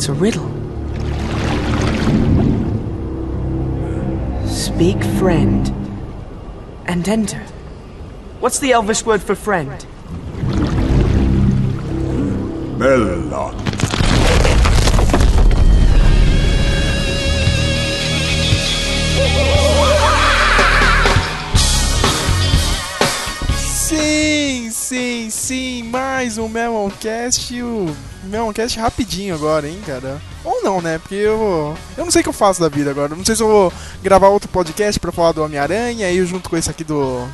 It's a riddle. Speak friend and enter. What's the Elvish word for friend? Melon. Sim, sim, sim, mais um Meloncast, o Meloncast rapidinho agora, hein, cara? Ou não, né? Porque eu eu não sei o que eu faço da vida agora. Não sei se eu vou gravar outro podcast pra falar do Homem-Aranha, eu junto com esse aqui do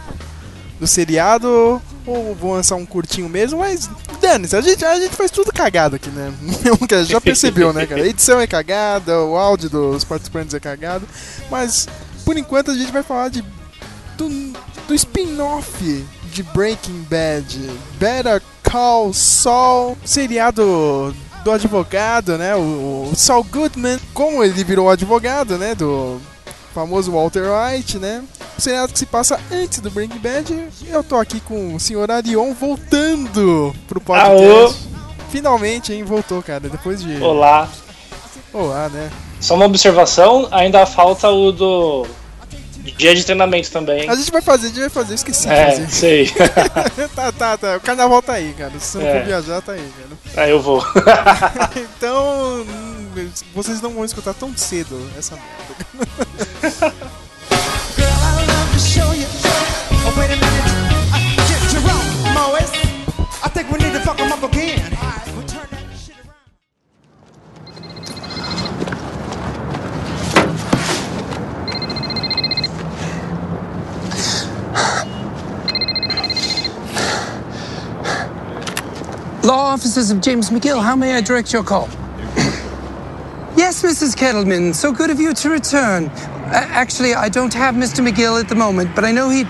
do seriado, ou vou lançar um curtinho mesmo, mas dane a gente, a gente faz tudo cagado aqui, né? Já percebeu, né, cara? A edição é cagada, o áudio dos participantes é cagado, mas por enquanto a gente vai falar de do, do spin-off de Breaking Bad, Better Call Saul, seriado do advogado, né? O, o Saul Goodman, como ele virou advogado, né? Do famoso Walter White, né? O seriado que se passa antes do Breaking Bad. Eu tô aqui com o senhor Arion voltando pro podcast. Aô. Finalmente, hein? Voltou, cara. Depois de. Olá. Olá, né? Só uma observação, ainda falta o do dia de treinamento também. A gente vai fazer, a gente vai fazer. Eu esqueci de É, fazer. sei. tá, tá, tá. O carnaval tá aí, cara. Se você não É. for viajar, tá aí, cara. Aí eu vou. Então, hum, vocês não vão escutar tão cedo essa merda. Girl, I love to show you. Oh. I think we need to fuck him up again. Law offices of James McGill, how may I direct your call? yes, Mrs. Kettleman, so good of you to return. A- actually, I don't have Mr. McGill at the moment, but I know he.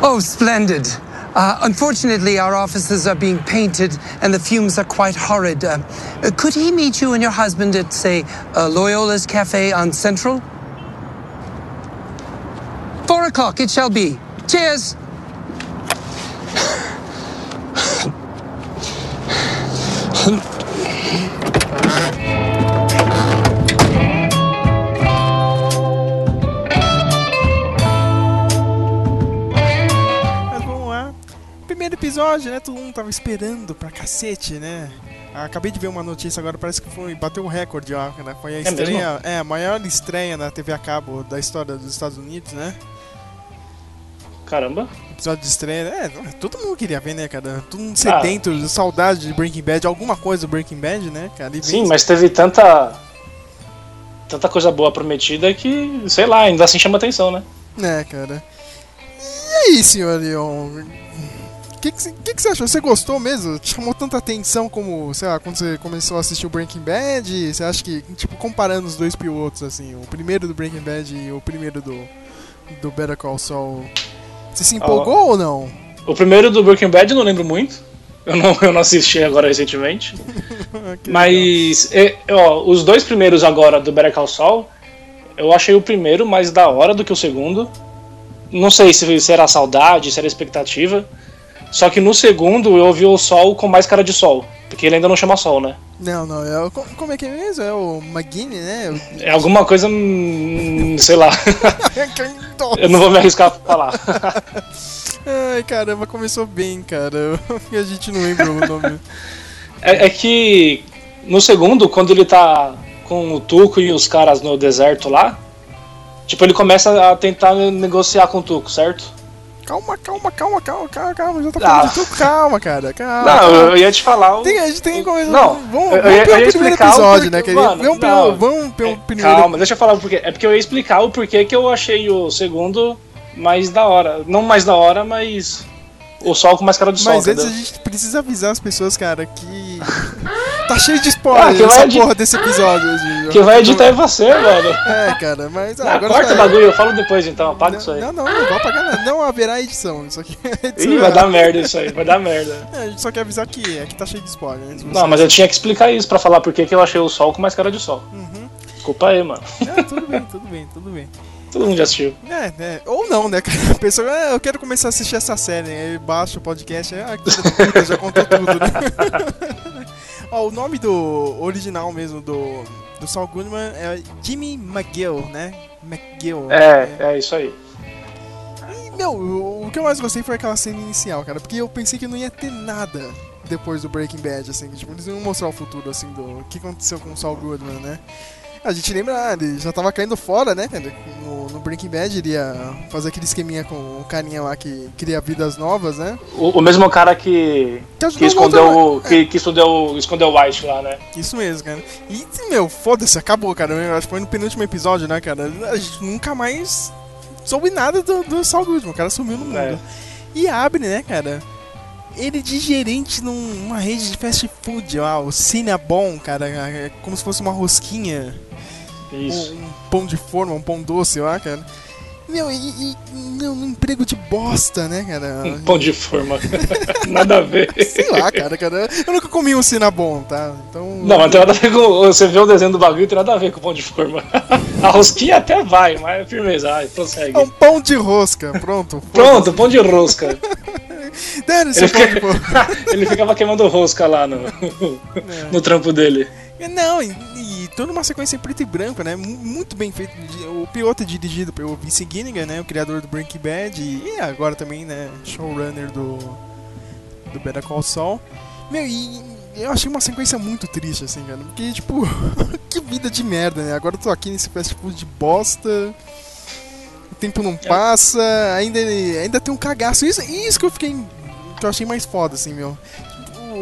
Oh, splendid. Uh, unfortunately, our offices are being painted and the fumes are quite horrid. Uh, uh, could he meet you and your husband at, say, uh, Loyola's Cafe on Central? Four o'clock, it shall be. Cheers! Mas vamos lá. Primeiro episódio, né? Todo mundo tava esperando pra cacete, né? Acabei de ver uma notícia agora, parece que foi bateu um recorde, ó, né? Foi a estreia, é, a maior estreia na TV a cabo da história dos Estados Unidos, né? Caramba. Episódio de estreia, é, todo mundo queria ver, né, cara? Todo mundo Ah. sedento, saudade de Breaking Bad, alguma coisa do Breaking Bad, né, cara? E Sim, mas teve tanta. Tanta coisa boa prometida que, sei lá, ainda assim chama atenção, né? É, cara. E aí, senhor Leon? O que, que que você achou? Você gostou mesmo? Te chamou tanta atenção como, sei lá, quando você começou a assistir o Breaking Bad? Você acha que, tipo, comparando os dois pilotos, assim, o primeiro do Breaking Bad e o primeiro do, do Better Call Saul, você se empolgou ou não? O primeiro do Breaking Bad eu não lembro muito. Eu não, eu não assisti agora recentemente. Mas, é, ó, os dois primeiros agora do Better Call Saul, eu achei o primeiro mais da hora do que o segundo. Não sei se, se era saudade, se era expectativa. Só que no segundo eu ouvi o Sol com mais cara de Sol. Porque ele ainda não chama Sol, né? Não, não, é, o- co- como é que é mesmo? É o McGinney, né? É alguma coisa. hum, sei lá. Nossa. eu não vou me arriscar a falar. Ai, caramba, começou bem, cara. E a gente não lembra o nome. É, é que no segundo, quando ele tá com o Tuco e os caras no deserto lá, tipo, ele começa a tentar negociar com o Tuco, certo? Calma, calma, calma, calma, calma, calma. Já tá Ah. falando de tudo. Calma, cara. Calma. Não, eu ia te falar. o- Tem, a gente tem que começar. Não, vamos, vamos eu pelo eu primeiro explicar o episódio, né, querido? mano, vamos pelo, vamos pelo É, primeiro. Calma, deixa eu falar o porquê. É porque eu ia explicar o porquê que eu achei o segundo mais da hora. Não mais da hora, mas. O sol com mais cara de sol. Mas antes a entendeu? gente precisa avisar as pessoas, cara, que. tá cheio de spoiler Ah, que vai essa edi- porra desse episódio. Quem vai editar é você, mano. É, cara, mas. ah, Ah, agora corta já o bagulho, eu falo depois então, apaga isso aí. Não, não, não vou apagar nada. Não haverá edição. Isso aqui é edição Ih, vai dar merda isso aí, vai dar merda. É, a gente só quer avisar que aqui tá cheio de spoiler. Não, mas eu tinha que explicar isso pra falar por que que eu achei o sol com mais cara de sol. Uhum. Desculpa aí, mano. Ah, tudo bem, tudo bem, tudo bem. Todo mundo já assistiu. É, né? Ou não, né, cara? A pessoa, ah, eu quero começar a assistir essa série. Aí baixa o podcast, ah, puta, já contou tudo, né? Ó, o nome do original mesmo do, do Saul Goodman é Jimmy McGill, né? McGill. É, é isso aí. E, meu, o, que eu mais gostei foi aquela cena inicial, cara, porque eu pensei que não ia ter nada depois do Breaking Bad, assim, tipo, eles iam mostrar o futuro, assim, do que aconteceu com o Saul Goodman, né? A gente lembra, ah, ele já tava caindo fora, né? No, no Breaking Bad, ele ia fazer aquele esqueminha com o carinha lá que cria vidas novas, né? O, o mesmo cara que, Que que escondeu o. Que, que escondeu, escondeu o White lá, né? Isso mesmo, cara. E, meu, foda-se, acabou, cara. Eu acho que foi no penúltimo episódio, né, cara? A gente nunca mais soube nada do, do Saul Goodman. O cara sumiu no mundo. É. E abre, né, cara? Ele de gerente num- numa rede de fast food, ó, o Cinnabon, cara, é como se fosse uma rosquinha, Isso. um, um pão de forma, um pão doce, ó, cara. Meu, e, e meu, um emprego de bosta, né, cara? Um pão de forma. Nada a ver. Sei lá, cara, cara. Eu nunca comi um Cinnabon, tá? Então. Não, mas tem nada a ver com. Você vê o desenho do bagulho, tem nada a ver com o pão de forma. A rosquinha até vai, mas é firmeza. Ai, prossegue. É um pão de rosca, pronto. Pronto, pão de rosca. Dane-se Ele, fica- ele ficava queimando rosca lá no, no trampo dele. Não, e, e toda uma sequência em preto e branco, né? Mu- Muito bem feito. O piloto é dirigido pelo Vince Gilligan, né? O criador do Breaking Bad e agora também, né? Showrunner do, do Better Call Saul. Meu, e eu achei uma sequência muito triste, assim, cara. Porque, tipo, que vida de merda, né? Agora eu tô aqui nesse food de bosta. O tempo não passa, ainda, ainda tem um cagaço. Isso, isso que eu fiquei. que eu achei mais foda, assim, meu.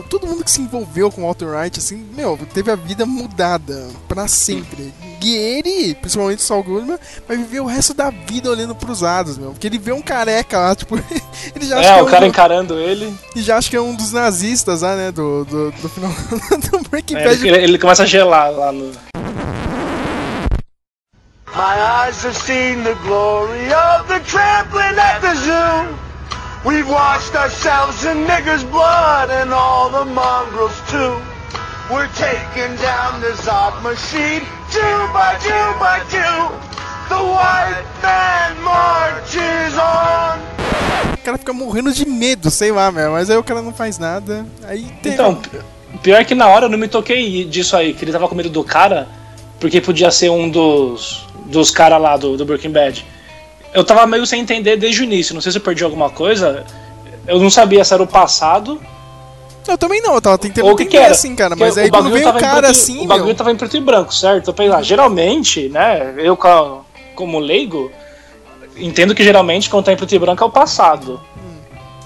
Todo mundo que se envolveu com o Walter Wright, assim, meu, teve a vida mudada pra sempre. E ele, principalmente o Saul Goodman, vai viver o resto da vida olhando pros lados, meu. Porque ele vê um careca lá, tipo, ele já acha É, que é o um cara do- encarando ele. e já acha que é um dos nazistas lá, né, do, do, do final do Breaking é, Bad. ele, ele começa a gelar lá no. My eyes have seen the glory of the trampling at the zoo. We've washed ourselves in niggers' blood and all the mongrels too. We're taking down the Zod machine, Jew by Jew by Jew. The white man marches on. O cara fica morrendo de medo, sei lá, meu. Mas aí o cara não faz nada. Aí tem. Então, pi- pior que na hora eu não me toquei disso aí, que ele tava com medo do cara, porque podia ser um dos, dos caras lá do, do Breaking Bad. Eu tava meio sem entender desde o início, não sei se eu perdi alguma coisa. Eu não sabia se era o passado Eu também não, eu tava tentando ou o que, entender que era. assim, cara. Porque Mas aí quando veio o cara preto- assim, O bagulho meu. tava em preto e branco, certo? Eu pensei, ah, geralmente, né, eu como leigo, entendo que geralmente quando tá em preto e branco é o passado.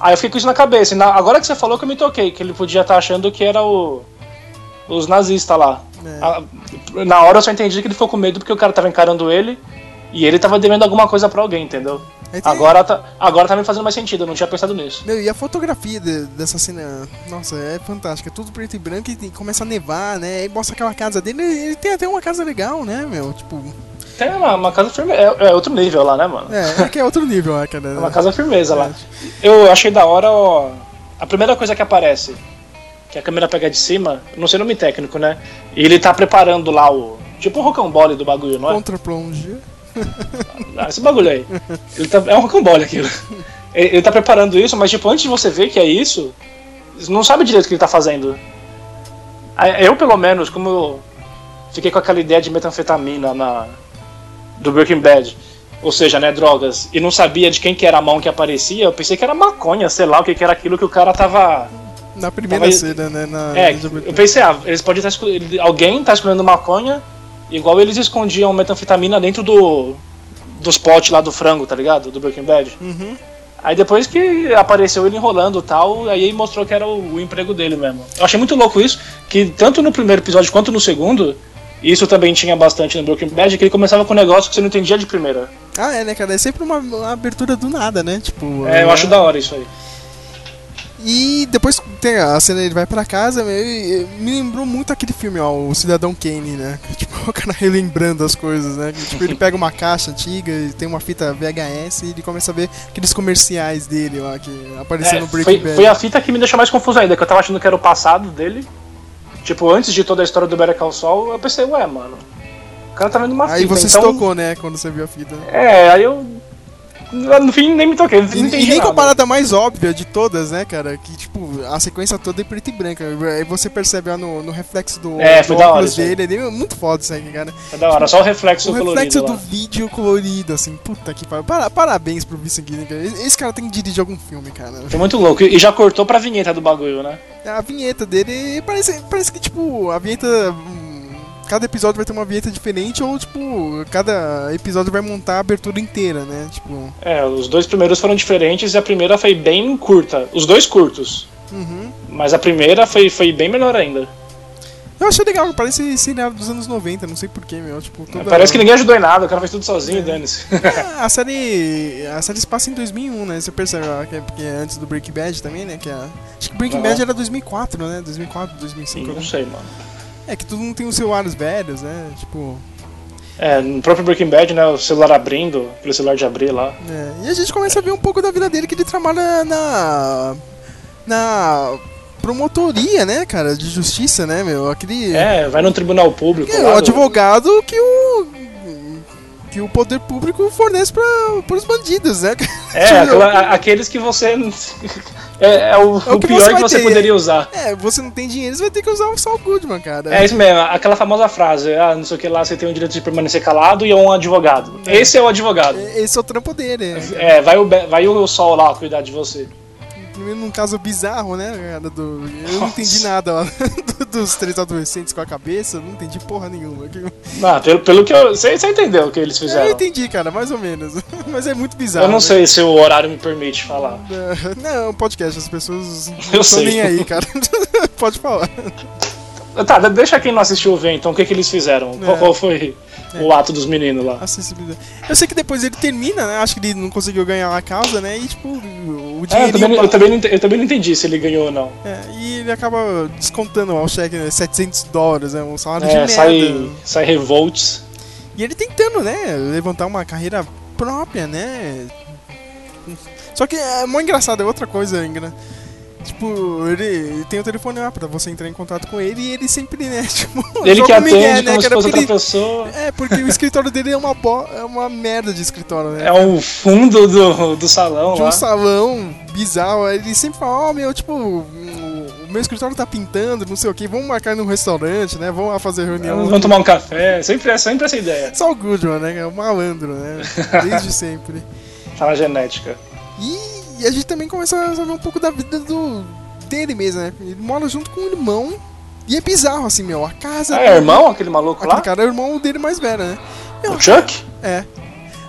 Aí eu fiquei com isso na cabeça. Agora que você falou que eu me toquei, que ele podia estar achando que era o. Os nazistas lá. É. A- na hora eu só entendi que ele ficou com medo porque o cara tava encarando ele e ele tava devendo alguma coisa pra alguém, entendeu? Tem- Agora tá, agora tá me fazendo mais sentido, eu não tinha pensado nisso. Meu, e a fotografia de- dessa cena, nossa, é fantástica. É tudo preto e branco e começa a nevar, né? Aí mostra aquela casa dele. Ele tem até uma casa legal, né, meu? Tipo, Tem uma, uma casa firme. É, é outro nível lá, né, mano? é, é que é outro nível, né, cara? É uma casa firmeza lá. Eu achei da hora, ó, a primeira coisa que aparece, que a câmera pega de cima, não sei nome técnico, né? E ele tá preparando lá o. Tipo o rocambole do bagulho, não é? Contra plonge. Ah, esse bagulho aí. Ele tá, é um rocambole aquilo. Ele, tá preparando isso, mas tipo, antes de você ver que é isso, não sabe direito o que ele tá fazendo. Eu, pelo menos, como eu fiquei com aquela ideia de metanfetamina na, do Breaking Bad, ou seja, né, drogas, e não sabia de quem que era a mão que aparecia, eu pensei que era maconha, sei lá, o que que era aquilo que o cara tava. Na primeira Tava- cena, né? Na, É, eu pensei, ah, eles podem estar escolhendo. Alguém tá escolhendo maconha, igual eles escondiam metanfetamina dentro do. dos potes lá do frango, tá ligado? Do Breaking Bad. Uhum. Aí depois que apareceu ele enrolando e tal, aí mostrou que era o, o emprego dele mesmo. Eu achei muito louco isso, que tanto no primeiro episódio quanto no segundo, isso também tinha bastante no Breaking Bad, que ele começava com um negócio que você não entendia de primeira. Ah, é, né, cara? É sempre uma, uma abertura do nada, né? Tipo. É, eu acho da hora isso aí. E depois tem a cena ele vai pra casa, meu, e- e me lembrou muito aquele filme, ó, o Cidadão Kane, né? Tipo, o cara relembrando as coisas, né? Tipo, ele pega uma caixa antiga e tem uma fita VHS e ele começa a ver aqueles comerciais dele lá que apareceram É, no Breaking foi, Bad. foi a fita que me deixou mais confuso ainda, que eu tava achando que era o passado dele. Tipo, antes de toda a história do Better Call Saul, eu pensei, ué, mano. O cara tá vendo uma Aí fita, você então... se tocou, né, quando você viu a fita. É, aí eu. No fim nem me toquei, E, e nem com a mais óbvia de todas, né, cara? Que, tipo, a sequência toda é preto e branco. Aí você percebe ó, no, no reflexo do, É, do foi da hora óculos aí. dele. Ele é muito foda isso aí, cara. É da hora, só o reflexo O colorido reflexo lá. do vídeo colorido, assim, puta que pariu. Para- Parabéns pro Vincent Guillen, cara. Esse esse cara tem que dirigir algum filme, cara. Foi muito louco. E já cortou pra vinheta do bagulho, né? A vinheta dele parece, parece que, tipo, a vinheta. Cada episódio vai ter uma vinheta diferente, ou, tipo, cada episódio vai montar a abertura inteira, né? Tipo. É, os dois primeiros foram diferentes e a primeira foi bem curta. Os dois curtos. Uhum. Mas a primeira foi, foi bem melhor ainda. Eu achei legal, parece seriado dos anos 90, não sei porquê, meu. Tipo, toda... Parece que ninguém ajudou em nada, o cara fez tudo sozinho, dane-se. É, a série. A série se passa em 2001, né? Você percebe que é, porque é antes do Breaking Bad também, né? Que é, acho que Breaking. Bad era 2004, né? 2004, 2005. Não sei, mano. É que todo mundo tem os celulares velhos, né? Tipo. É, no próprio Breaking Bad, né? O celular abrindo, aquele celular de abrir lá. É, e a gente começa a ver um pouco da vida dele que ele trabalha na. na promotoria, né, cara, de justiça, né, meu? Aquele. É, vai no tribunal público. É, o advogado que o. que o poder público fornece para os bandidos, né? É, Tipo, aquela- aqueles que você. É, é o, É o o que pior você que você ter. poderia usar. É, você não tem dinheiro, você vai ter que usar o Saul Goodman, cara. É isso mesmo, aquela famosa frase, ah, não sei o que lá, você tem o direito de permanecer calado e é um advogado. Esse é o advogado. Esse é o trampo dele. É, vai o, vai o sol lá cuidar de você. Num caso bizarro, né? Do, eu não entendi nada dos três adolescentes com a cabeça, eu não entendi porra nenhuma. Não, pelo, pelo que eu. Você, você entendeu o que eles Eu fizeram? entendi, cara, mais ou menos. Mas é muito bizarro. Eu não né? sei se o horário me permite falar. Não, é podcast, as pessoas não Eu estão nem aí, cara. Pode falar. Tá, de- deixa quem não assistiu ver então o que, que eles fizeram. Qual, É. qual foi o ato dos meninos lá? Acessibilidade. Eu sei que depois ele termina, né? Acho que ele não conseguiu ganhar a causa, né? E tipo, o É, eu, também, não- eu, também não, eu também não entendi se ele ganhou ou não. É, e ele acaba descontando ao cheque né, 700 dólares, é um salário de É, merda. sai, sai revolts. E ele tentando, né, levantar uma carreira própria, né? Só que é muito engraçado, é outra coisa ainda. Tipo, ele tem o telefone lá pra você entrar em contato com ele e ele sempre, né, tipo... Ele joga que atende migué, como se fosse outra ele- pessoa. É, porque o escritório dele é uma, bo... é uma merda de escritório, né? É o fundo do, do salão de lá. um salão bizarro. Ele sempre fala, ó, meu, tipo, o meu escritório tá pintando, não sei o que, vamos marcar num restaurante, né? Vamos lá fazer reunião. Vamos tomar um café. Sempre, é sempre essa ideia. Só o Goodman, né? É o malandro, né? Desde sempre. Tá na genética. E, e a gente também começa a saber um pouco da vida do dele mesmo, né? Ele mora junto com o irmão. E é bizarro, assim, meu. A casa. Ah, dele- é irmão aquele maluco Aquele lá? cara é o irmão dele mais velho, né? O Chuck? É.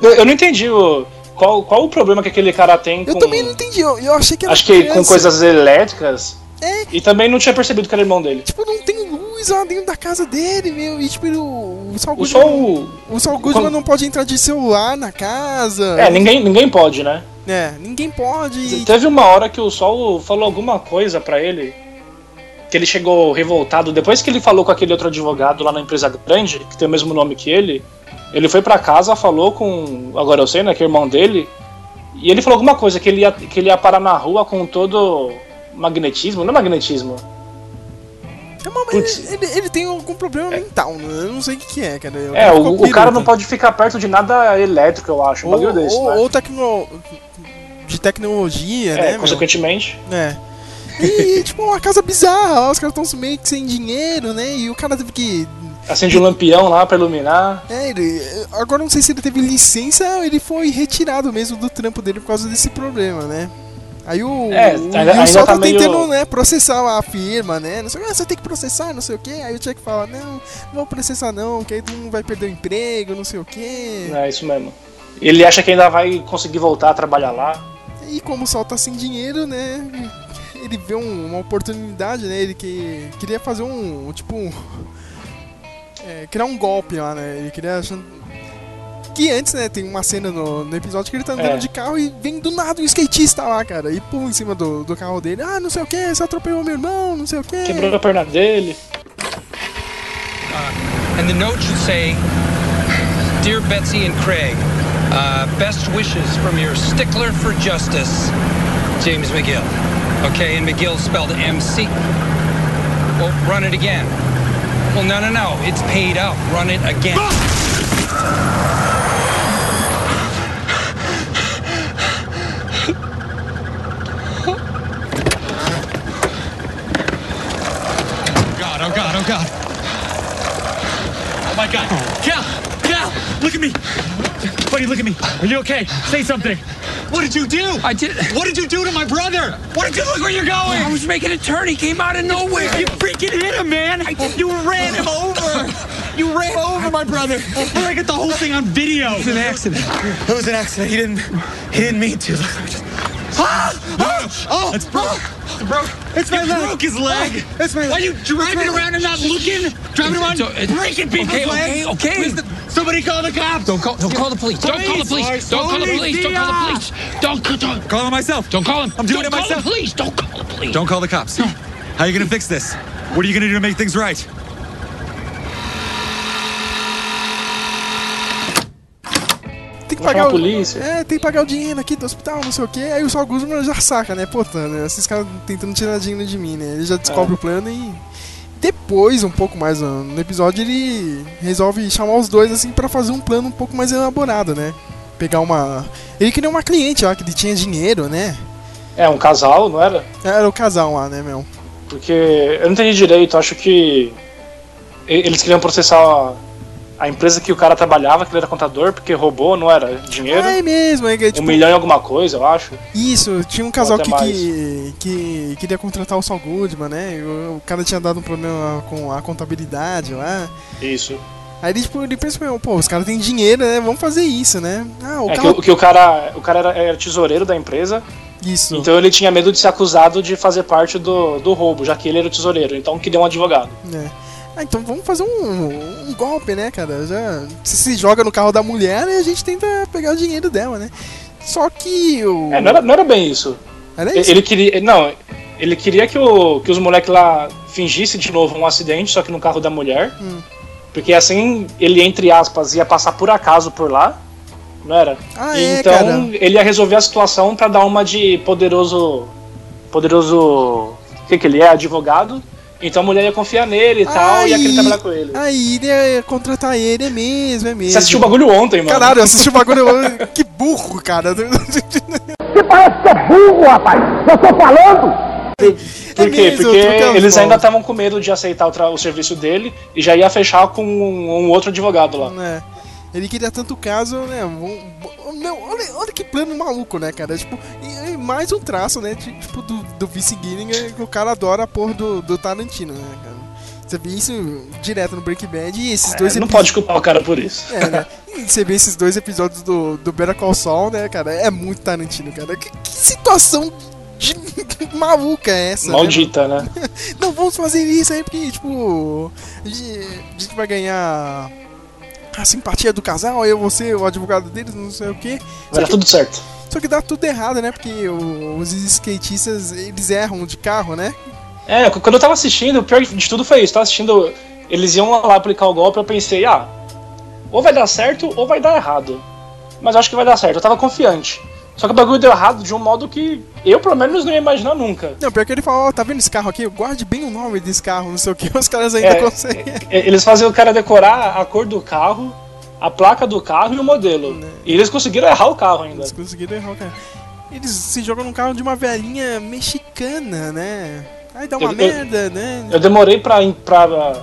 Eu, eu não entendi o, qual, qual o problema que aquele cara tem Eu com. também não entendi. Eu, eu achei que era. Acho que com criança. coisas elétricas. É. E também não tinha percebido que era irmão dele. Tipo, não tem luz lá dentro da casa dele, meu. E tipo, o, o Saul O Goodman. O Saul Goodman Quando- não pode entrar de celular na casa. É, ninguém, ninguém pode, né? É, ninguém pode. Teve uma hora que o Sol falou alguma coisa pra ele. Que ele chegou revoltado. Depois que ele falou com aquele outro advogado lá na empresa grande, que tem o mesmo nome que ele, ele foi pra casa, falou com. Agora eu sei, né? Que é o irmão dele. E ele falou alguma coisa, que ele ia, que ele ia parar na rua com todo magnetismo. Não é magnetismo. É Putz. ele, ele tem algum problema mental, né? Eu não sei o que, que é, cara. É, Ficou o, o cara não pode ficar perto de nada elétrico, eu acho. Um Ou, desse, ou, né? ou tecno... de tecnologia, É, né? meu? consequentemente. É. E, tipo, uma casa bizarra, os caras estão meio que sem dinheiro, né? E o cara teve que. Acende um lampião lá pra iluminar. É, ele. Agora eu não sei se ele teve licença ou ele foi retirado mesmo do trampo dele por causa desse problema, né? Aí o. É, o, ainda- o ainda tá tá meio- tentando, né, processar a firma, né? Não sei, ah, você tem que processar, não sei o quê. Aí o Chuck fala, não, não vou processar não, que aí tu não vai perder o emprego, não sei o quê. É isso mesmo. Ele acha que ainda vai conseguir voltar a trabalhar lá. E como o Sol tá sem dinheiro, né? Ele vê um- uma oportunidade, né? Ele que, queria fazer um. Tipo. um- é, criar um golpe lá, né? Ele queria. Que antes, né? Tem uma cena no, no episódio que ele tá andando É. de carro e vem do nada um skatista lá, cara. E pula em cima do, do carro dele. Ah, não sei o que, você atropelou meu irmão, não sei o que. Quebrou a perna dele. And the note should say, Dear Betsy and Craig, uh, best wishes from your stickler for justice, James McGill. Okay, and McGill spelled M-C. Well, run it again. Well, no, no, no. It's paid up. Run it again. Oh God, oh my God. Cal! Cal! Look at me! Buddy, look at me. Are you okay? Say something. What did you do? I did. What did you do to my brother? What did you look where you're going? I was making a turn. He came out of nowhere. You freaking hit him, man! I, You ran him over! You ran over my brother! I got the whole thing on video! It was an accident. It was an accident. He didn't he didn't mean to. Look, just Ah! Ah! Oh! It's broke. It's broke. It's my leg. broke his leg. It's my leg. Are you driving around and not looking? Driving around So, it- breaking people's okay, legs? okay, okay. The- somebody call the cops. Don't call. Don't call the police. Don't call the police. Don't call the police. Don't call the Police. Don't call. Don't, Call him myself. don't call him. I'm doing don't it call myself. the police. Don't call the police. Don't call the cops. How are you gonna fix this? What are you gonna do to make things right? Pagar o. polícia. É, tem que pagar o dinheiro aqui do hospital, não sei o que. Aí o Saul Goodman já saca, né? Pô, tá, né? Esses caras tentando tirar dinheiro de mim, né? Ele já descobre É. o plano e. Depois, um pouco mais no episódio, ele resolve chamar os dois assim pra fazer um plano um pouco mais elaborado, né? Pegar uma. Ele queria uma cliente lá que ele tinha dinheiro, né? É, um casal, não era? Era o casal lá, né, meu? Porque eu não entendi direito, acho que eles queriam processar a, empresa que o cara trabalhava, que ele era contador, porque roubou, não era? Dinheiro. É mesmo, é que, Um tipo, milhão e alguma coisa, eu acho. Isso, tinha um casal que, que, que queria contratar o Saul Goodman, né? O, o cara tinha dado um problema com a contabilidade lá. Isso. Aí ele, tipo, ele pensou, pô, os caras têm dinheiro, né? Vamos fazer isso, né? Ah, o É que, carro. o- que o cara, o cara era, era tesoureiro da empresa, Isso. então ele tinha medo de ser acusado de fazer parte do, do roubo, já que ele era o tesoureiro, então queria um advogado. É. Ah, então vamos fazer um, um golpe, né, cara? Já se, se joga no carro da mulher e a gente tenta pegar o dinheiro dela, né? Só que o. É, não era, não era bem isso. Era isso? Ele queria. Não, ele queria que, o, que os moleques lá fingissem de novo um acidente, só que no carro da mulher. Hum. Porque assim ele, entre aspas, ia passar por acaso por lá. Não era? Ah, é, então cara. ele ia resolver a situação pra dar uma de poderoso. Poderoso. O que, que ele é? Advogado. Então a mulher ia confiar nele e tal, e ia querer trabalhar com ele. Aí ele ia contratar ele, é mesmo, é mesmo. Você assistiu o bagulho ontem, mano? Caralho, eu assisti o bagulho. que burro, cara. Por quê? mesmo, Porque eles ainda estavam com medo de aceitar o, tra- o serviço dele e já ia fechar com um, um outro advogado lá. É. Ele queria tanto caso, né? um- um- Meu, olha, olha que plano maluco, né, cara? Tipo, mais um traço, né? de- Tipo, do, do Vice Gilligan, que o cara adora a porra do, do Tarantino, né, cara? Você vê isso direto no Breaking Bad e esses dois É, não epi- pode culpar o cara por isso. É, né? E você vê esses dois episódios do, do Better Call Saul, né, cara? É muito Tarantino, cara. Que, que situação de maluca é essa? né, Maldita, né? não, vamos fazer isso aí porque, tipo, a gente, a gente vai ganhar a simpatia do casal, eu vou ser o advogado deles, não sei o quê. Vai dar tudo certo. Só que dá tudo errado, né? Porque o- os skatistas, eles erram de carro, né? É, quando eu tava assistindo, o pior de tudo foi isso. Tava assistindo, eles iam lá aplicar o golpe, eu pensei, ah, ou vai dar certo ou vai dar errado. Mas eu acho que vai dar certo, eu tava confiante. Só que o bagulho deu errado de um modo que eu, pelo menos, não ia imaginar nunca. Não, pior que ele fala, ó, tá vendo esse carro aqui? Guarde bem o nome desse carro, não sei o que. Os caras ainda É, conseguem. É, Eles faziam o cara decorar a cor do carro, a placa do carro e o modelo. E eles conseguiram errar o carro ainda. Eles conseguiram errar o cara. Eles se jogam num carro de uma velhinha mexicana, né? Aí dá uma Eu- eu- merda, né? Eu demorei pra, pra,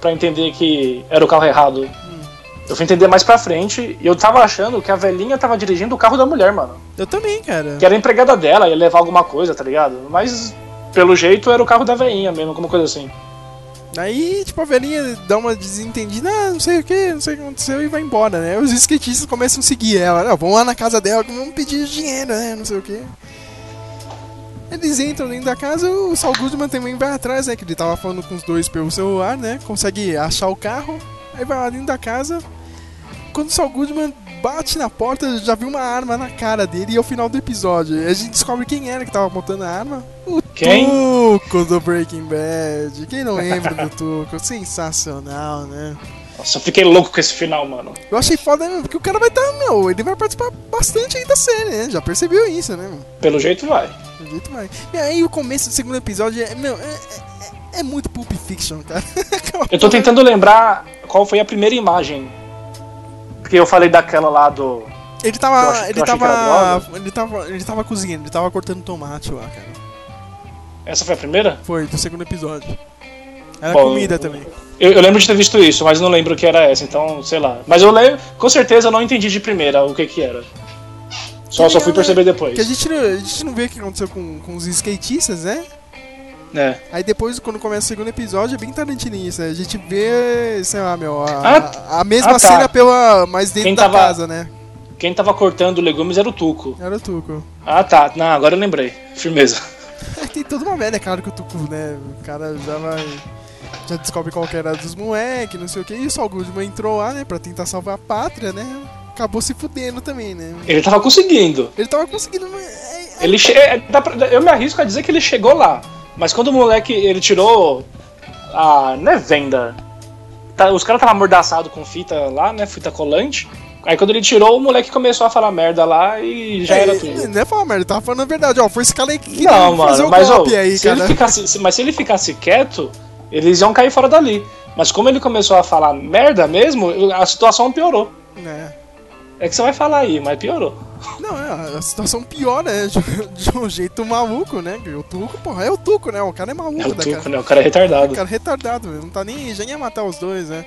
pra entender que era o carro errado. Eu fui entender mais pra frente e eu tava achando que a velhinha tava dirigindo o carro da mulher, mano. Eu também, cara. Que era a empregada dela, ia levar alguma coisa, tá ligado? Mas pelo jeito era o carro da velhinha mesmo, alguma coisa assim. Aí, tipo, a velhinha dá uma desentendida, ah, não sei o que, não sei o que aconteceu e vai embora, né? Os skatistas começam a seguir ela, não, vamos lá na casa dela, vamos pedir dinheiro, né? Não sei o que. Eles entram dentro da casa, o Saul Goodman também vai atrás, né? Que ele tava falando com os dois pelo celular, né? Consegue achar o carro, aí vai lá dentro da casa. Quando o Saul Goodman bate na porta, já viu uma arma na cara dele e é o final do episódio. A gente descobre quem era que tava apontando a arma. O Quem? Tuco do Breaking Bad. Quem não lembra do Tuco? Sensacional, né? Nossa, eu fiquei louco com esse final, mano. Eu achei foda, né, porque o cara vai estar, meu, ele vai participar bastante aí da série, né? Já percebeu isso, né? meu? Pelo jeito vai. Do jeito vai. E aí o começo do segundo episódio é, meu, é, é- é muito Pulp Fiction, cara. Eu tô tentando lembrar qual foi a primeira imagem Porque eu falei daquela lá do. Ele tava. acho- Ele que tava. Ele tava. Ele tava cozinhando, ele tava cortando tomate lá, cara. Essa foi a primeira? Foi, do segundo episódio. Era Bom, comida também. Eu, eu lembro de ter visto isso, mas não lembro que era essa, então, sei lá. Mas eu lembro, com certeza eu não entendi de primeira o que que era. Só, só fui perceber depois. Que a gente, não- a gente não vê o que aconteceu com, com os skatistas, né? É. Aí depois, quando começa o segundo episódio, é bem tarantinista. A gente vê, sei lá, meu, a, Ah, a mesma ah, tá. cena pela mais dentro Quem da tava- casa, né? Quem tava cortando legumes era o Tuco. Era o Tuco. Ah, tá. Não, agora eu lembrei. Firmeza. É, tem toda uma velha, claro que o Tuco, né? O cara já vai. Já descobre qual que era dos moleques, não sei o que. E o Saul Goodman entrou lá, né? Pra tentar salvar a pátria, né? Acabou se fudendo também, né? Ele tava conseguindo. Ele tava conseguindo. mas é- é- Ele che... é, eu me arrisco a dizer que ele chegou lá. Mas quando o moleque ele tirou a. Não é venda. Tá, os caras estavam amordaçados com fita lá, né? Fita colante. Aí quando ele tirou, o moleque começou a falar merda lá e já é, era tudo. Não é falar merda, ele tava falando a verdade, ó. Foi esse cara aí que Não, fazer mano, o mas ó, golpe aí, se ele cara. ficasse, se- mas se ele ficasse quieto, eles iam cair fora dali. Mas como ele começou a falar merda mesmo, a situação piorou. É. É que você vai falar aí, mas piorou. Não, é, a situação piora, né? De, de um jeito maluco, né? O Tuco, porra, é o Tuco, né? O cara é maluco É o da Tuco, cara. né? O cara é retardado. O cara é retardado. Não tá nem. Já ia matar os dois, né?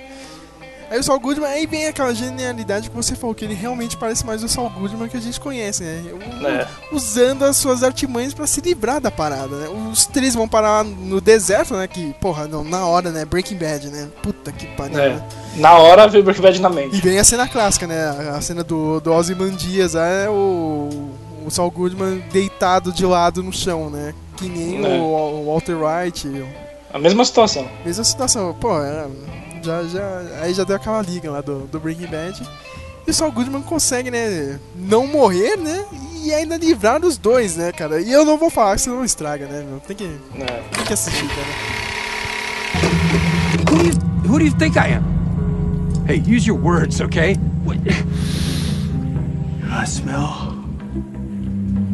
Aí o Saul Goodman, aí vem aquela genialidade que você falou, que ele realmente parece mais o Saul Goodman que a gente conhece, né? O- É. Usando as suas artimanhas pra se livrar da parada, né? Os três vão parar no deserto, né? Que, porra, não, na hora, né? Breaking Bad, né? Puta que pariu, É. né? Na hora veio Breaking Bad na E mente. vem a cena clássica, né? A cena do, do Ozymandias, é o, o Saul Goodman deitado de lado no chão, né? Que nem É. o, o Walter White, A mesma situação. mesma situação. Pô, é, já, já, aí já deu aquela liga lá do, do Breaking Bad. E o Saul Goodman consegue, né? Não morrer, né? E ainda livrar os dois, né, cara? E eu não vou falar, senão estraga, né, meu? Tem que, É. tem que assistir, cara. Who do you who do you think I am? Hey, use your words, okay? What- I smell.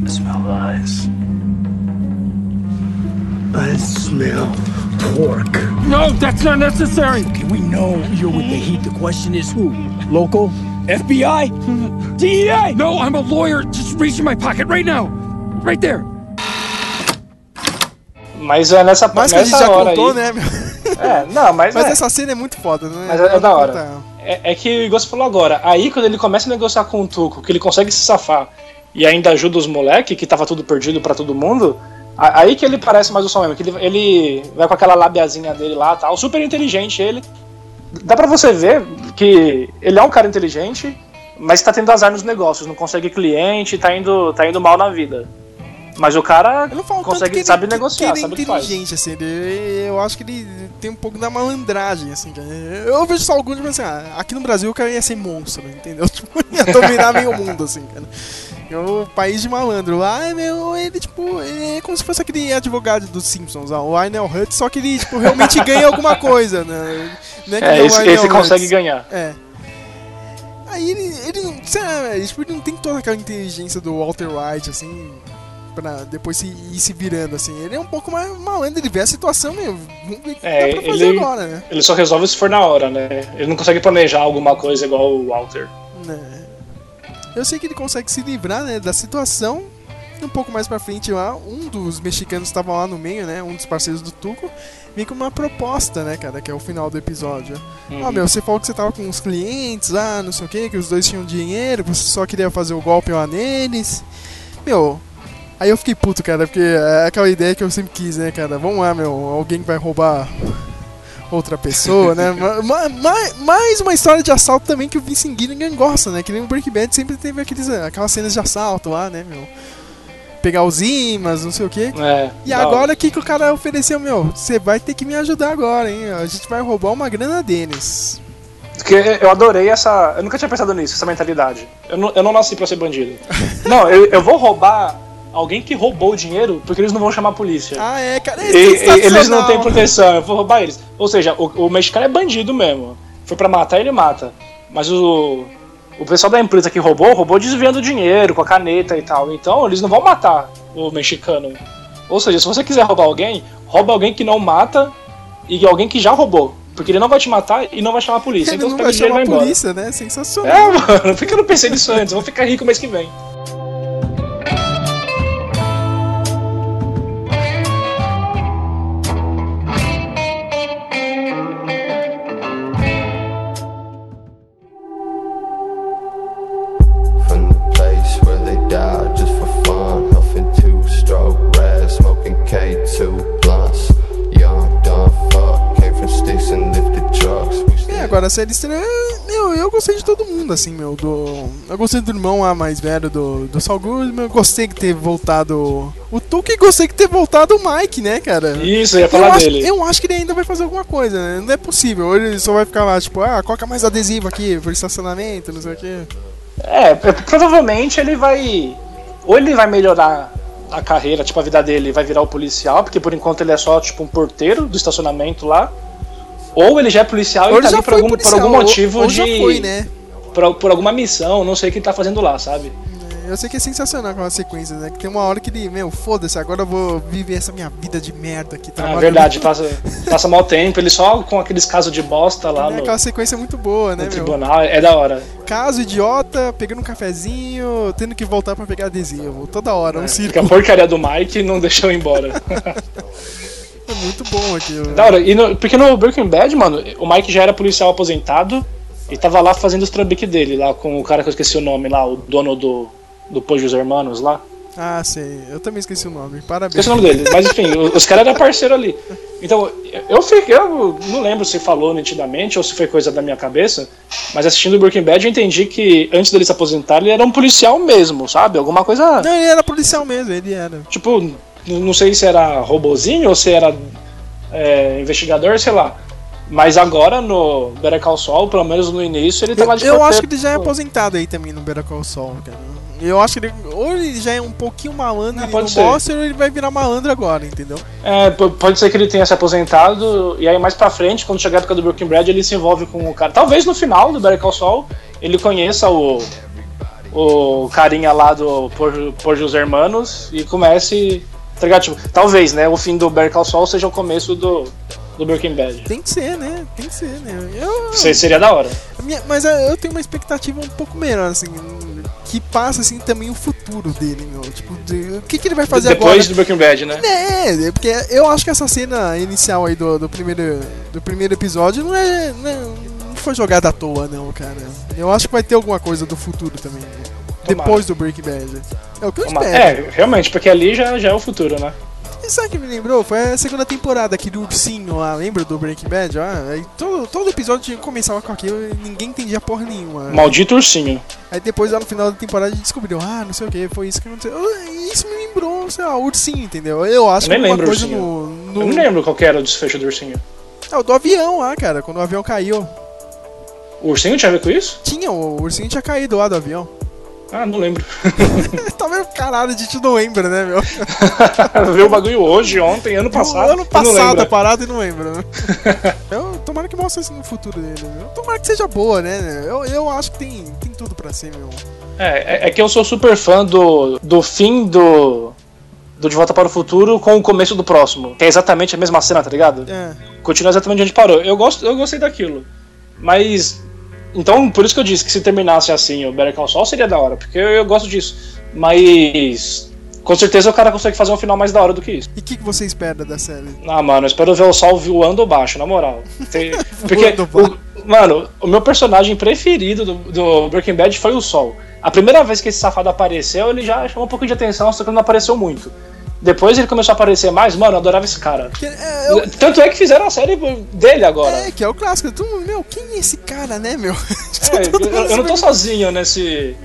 I smell lies. I smell pork. No, that's not necessary. Okay, we know you're with the heat. The question is who? Local? FBI? DEA? No, I'm a lawyer. Just reach in my pocket right now. Right there. Mas é nessa, Mas que a gente já hora contou, aí. né, meu? É, não, mas, Mas é. essa cena é muito foda, né? Mas é- é da hora. É, é que o Igor falou agora. Aí quando ele começa a negociar com o Tuco, que ele consegue se safar e ainda ajuda os moleques, que tava tudo perdido pra todo mundo, aí que ele parece mais o Sam Raimi, que ele, ele vai com aquela labiazinha dele lá tal, super inteligente ele. Dá pra você ver que ele é um cara inteligente, mas tá tendo azar nos negócios, não consegue cliente, tá indo, tá indo mal na vida. Mas o cara consegue, ele, sabe negociar, é sabe o que faz. inteligente, assim. ele- eu acho que ele tem um pouco da malandragem, assim. cara. Eu vejo só alguns, mas assim, ah, aqui no Brasil o cara ia ser monstro, entendeu? Tipo, ia dominar meio mundo, assim, cara. É o país de malandro. Lá, meu, ele, tipo, ele é como se fosse aquele advogado dos Simpsons, ó, o Lionel Hutz, só que ele, tipo, realmente ganha alguma coisa, né? Não que É, nem o esse, esse consegue ganhar. É. Aí ele, ele não, lá, ele, tipo, ele não tem toda aquela inteligência do Walter White, assim, pra depois se, ir se virando, assim. Ele é um pouco mais malandro, ele vê a situação, meu, vamos ver o que É, dá pra fazer ele- agora, né? Ele só resolve se for na hora, né? Ele não consegue planejar alguma coisa igual o Walter. Né. Eu sei que ele consegue se livrar, né, da situação. Um pouco mais pra frente lá, um dos mexicanos estava lá no meio, né, um dos parceiros do Tuco, vem com uma proposta, né, cara, que é o final do episódio. Uhum. Ah, meu, você falou que você tava com uns clientes lá, não sei o que, que os dois tinham dinheiro, você só queria fazer o golpe lá neles. Meu, aí eu fiquei puto, cara, porque é aquela ideia que eu sempre quis, né, cara? Vamos lá, meu, alguém que vai roubar outra pessoa, né? Ma- ma- ma- mais uma história de assalto também que o Vincent Gilligan gosta, né? Que nem o Breaking Bad sempre teve aqueles, aquelas cenas de assalto lá, né, meu? Pegar os imãs, não sei o que. É, E da agora o que, que o cara ofereceu, meu? Você vai ter que me ajudar agora, hein? A gente vai roubar uma grana deles. Porque eu adorei essa. Eu nunca tinha pensado nisso, essa mentalidade. Eu não, eu não nasci pra ser bandido. não, eu, eu vou roubar alguém que roubou o dinheiro porque eles não vão chamar a polícia. Ah, é, cara, é E- eles não têm proteção, eu vou roubar eles. Ou seja, o, o mexicano é bandido mesmo. Foi pra matar, ele mata. Mas o, o pessoal da empresa que roubou, roubou desviando o dinheiro com a caneta e tal. Então eles não vão matar o mexicano. Ou seja, se você quiser roubar alguém, rouba alguém que não mata e alguém que já roubou. Porque ele não vai te matar e não vai chamar a polícia. Ele então não você vai chamar a embora. polícia, né? Sensacional. É, mano, por que eu não pensei nisso antes? Eu vou ficar rico mês que vem. Agora a série estreia. Meu, eu gostei de todo mundo, assim, meu. Do, eu gostei do irmão lá mais velho do, do Saul Goodman. Eu gostei que ter voltado o Tuque gostei que ter voltado o Mike, né, cara? Isso, eu ia Eu falar acho, dele. eu acho que ele ainda vai fazer alguma coisa, né? Não é possível. Ou ele só vai ficar lá, tipo, ah, coloca mais adesivo aqui por estacionamento, não sei o quê. É, é, provavelmente ele vai. Ou ele vai melhorar a carreira, tipo, a vida dele vai virar o policial, porque por enquanto ele é só, tipo, um porteiro do estacionamento lá. Ou ele já é policial Ou e ele tá ali por algum, por policial, algum ou- motivo ou de. já foi, né? Por, por alguma missão, não sei o que ele tá fazendo lá, sabe? Eu sei que é sensacional aquela sequência, né? Que tem uma hora que ele, meu, foda-se, agora eu vou viver essa minha vida de merda aqui. Ah, verdade, passa, passa mal tempo, ele só com aqueles casos de bosta lá É no, aquela sequência muito boa, né, no meu? tribunal, é da hora. Caso idiota, pegando um cafezinho, tendo que voltar pra pegar adesivo. Toda hora, um Porque circo. a porcaria do Mike não deixou embora. É muito bom aquilo. Da hora. E no- porque no Breaking Bad, mano, o Mike já era policial aposentado e tava lá fazendo os trambiques dele, lá com o cara que eu esqueci o nome lá, o dono do, do Pojos Hermanos lá. Ah, sei. Eu também esqueci o nome. Parabéns. Esqueci o nome dele, mas enfim, os caras eram parceiro ali. Então, eu fiquei, eu não lembro se falou nitidamente ou se foi coisa da minha cabeça, mas assistindo o Breaking Bad eu entendi que antes dele se aposentar ele era um policial mesmo, sabe? Alguma coisa. Não, ele era policial mesmo, ele era. Tipo, não sei se era robozinho ou se era é, investigador, sei lá. Mas agora no Better Call Saul, pelo menos no início, ele lá de Eu porteiro. acho que ele já é aposentado aí também no Better Call Saul, cara. Eu acho que ele, ou ele já é um pouquinho malandro Ah, ser. mostra, ou ele vai virar malandro agora, entendeu? É, pode ser que ele tenha se aposentado e aí mais pra frente, quando chegar a época do Breaking Bad, ele se envolve com o cara. Talvez no final do Better Call Saul ele conheça o o carinha lá do Por, Por Jus Hermanos e comece, tá ligado? Tipo, talvez, né, o fim do Better Call Saul seja o começo do do Breaking Bad. Tem que ser, né? Tem que ser, né? Eu, Se- Seria da hora. minha- mas eu tenho uma expectativa um pouco menor, assim, que passa, assim, também o futuro dele, meu. Tipo, de- o que, que ele vai fazer Depois agora? do Breaking Bad, né? É, é, porque eu acho que essa cena inicial aí do, do, primeiro, do primeiro episódio não é, não é- não foi jogada à toa, não, cara. Eu acho que vai ter alguma coisa do futuro também. né? Depois do Breaking Bad. É o que eu Uma- espero. É, realmente, porque ali já, já é o futuro, né? E sabe o que me lembrou? Foi a segunda temporada aqui do Ursinho lá, lembra do Breaking Bad? Ah, aí todo, todo episódio começava com aquilo e ninguém entendia porra nenhuma. Maldito ursinho. Aí depois lá no final da temporada a gente descobriu, ah, não sei o que, foi isso que aconteceu. Ah, Isso me lembrou, sei lá, o Ursinho, entendeu? Eu acho Eu que lembro coisa no. no... Eu não lembro qual que era o desfecho do ursinho. É, o do avião lá, cara, quando o avião caiu. O ursinho tinha a ver com isso? Tinha, o ursinho tinha caído lá do avião. Ah, não lembro. tá vendo? Caralho, a gente não lembra, né, meu? Viu o bagulho hoje, ontem, ano passado. ano passado a parada e não lembra, né? eu, tomara que mostre assim no futuro dele, meu. Tomara que seja boa, né? Eu, eu acho que tem, tem tudo pra ser, meu. É, é- é que eu sou super fã do, do fim do, do De Volta para o Futuro com o começo do próximo. Que é exatamente a mesma cena, tá ligado? É. Continua exatamente onde parou. Eu, gosto, eu gostei daquilo. Mas. Então, por isso que eu disse que se terminasse assim o Better Call Saul seria da hora, porque eu, eu gosto disso. Mas. Com certeza o cara consegue fazer um final mais da hora do que isso. E o que, que você espera da série? Ah, mano, eu espero ver o Sol voando baixo, na moral. Tem- Porque, o- mano, o meu personagem preferido do, do Breaking Bad foi o Sol. A primeira vez que esse safado apareceu, ele já chamou um pouco de atenção, só que ele não apareceu muito. Depois ele começou a aparecer mais, mano, eu adorava esse cara. É, eu- Tanto é que fizeram a série dele agora. é, que é o clássico. Mundo, meu, quem é esse cara, né, meu? É, eu, eu não tô sozinho nesse,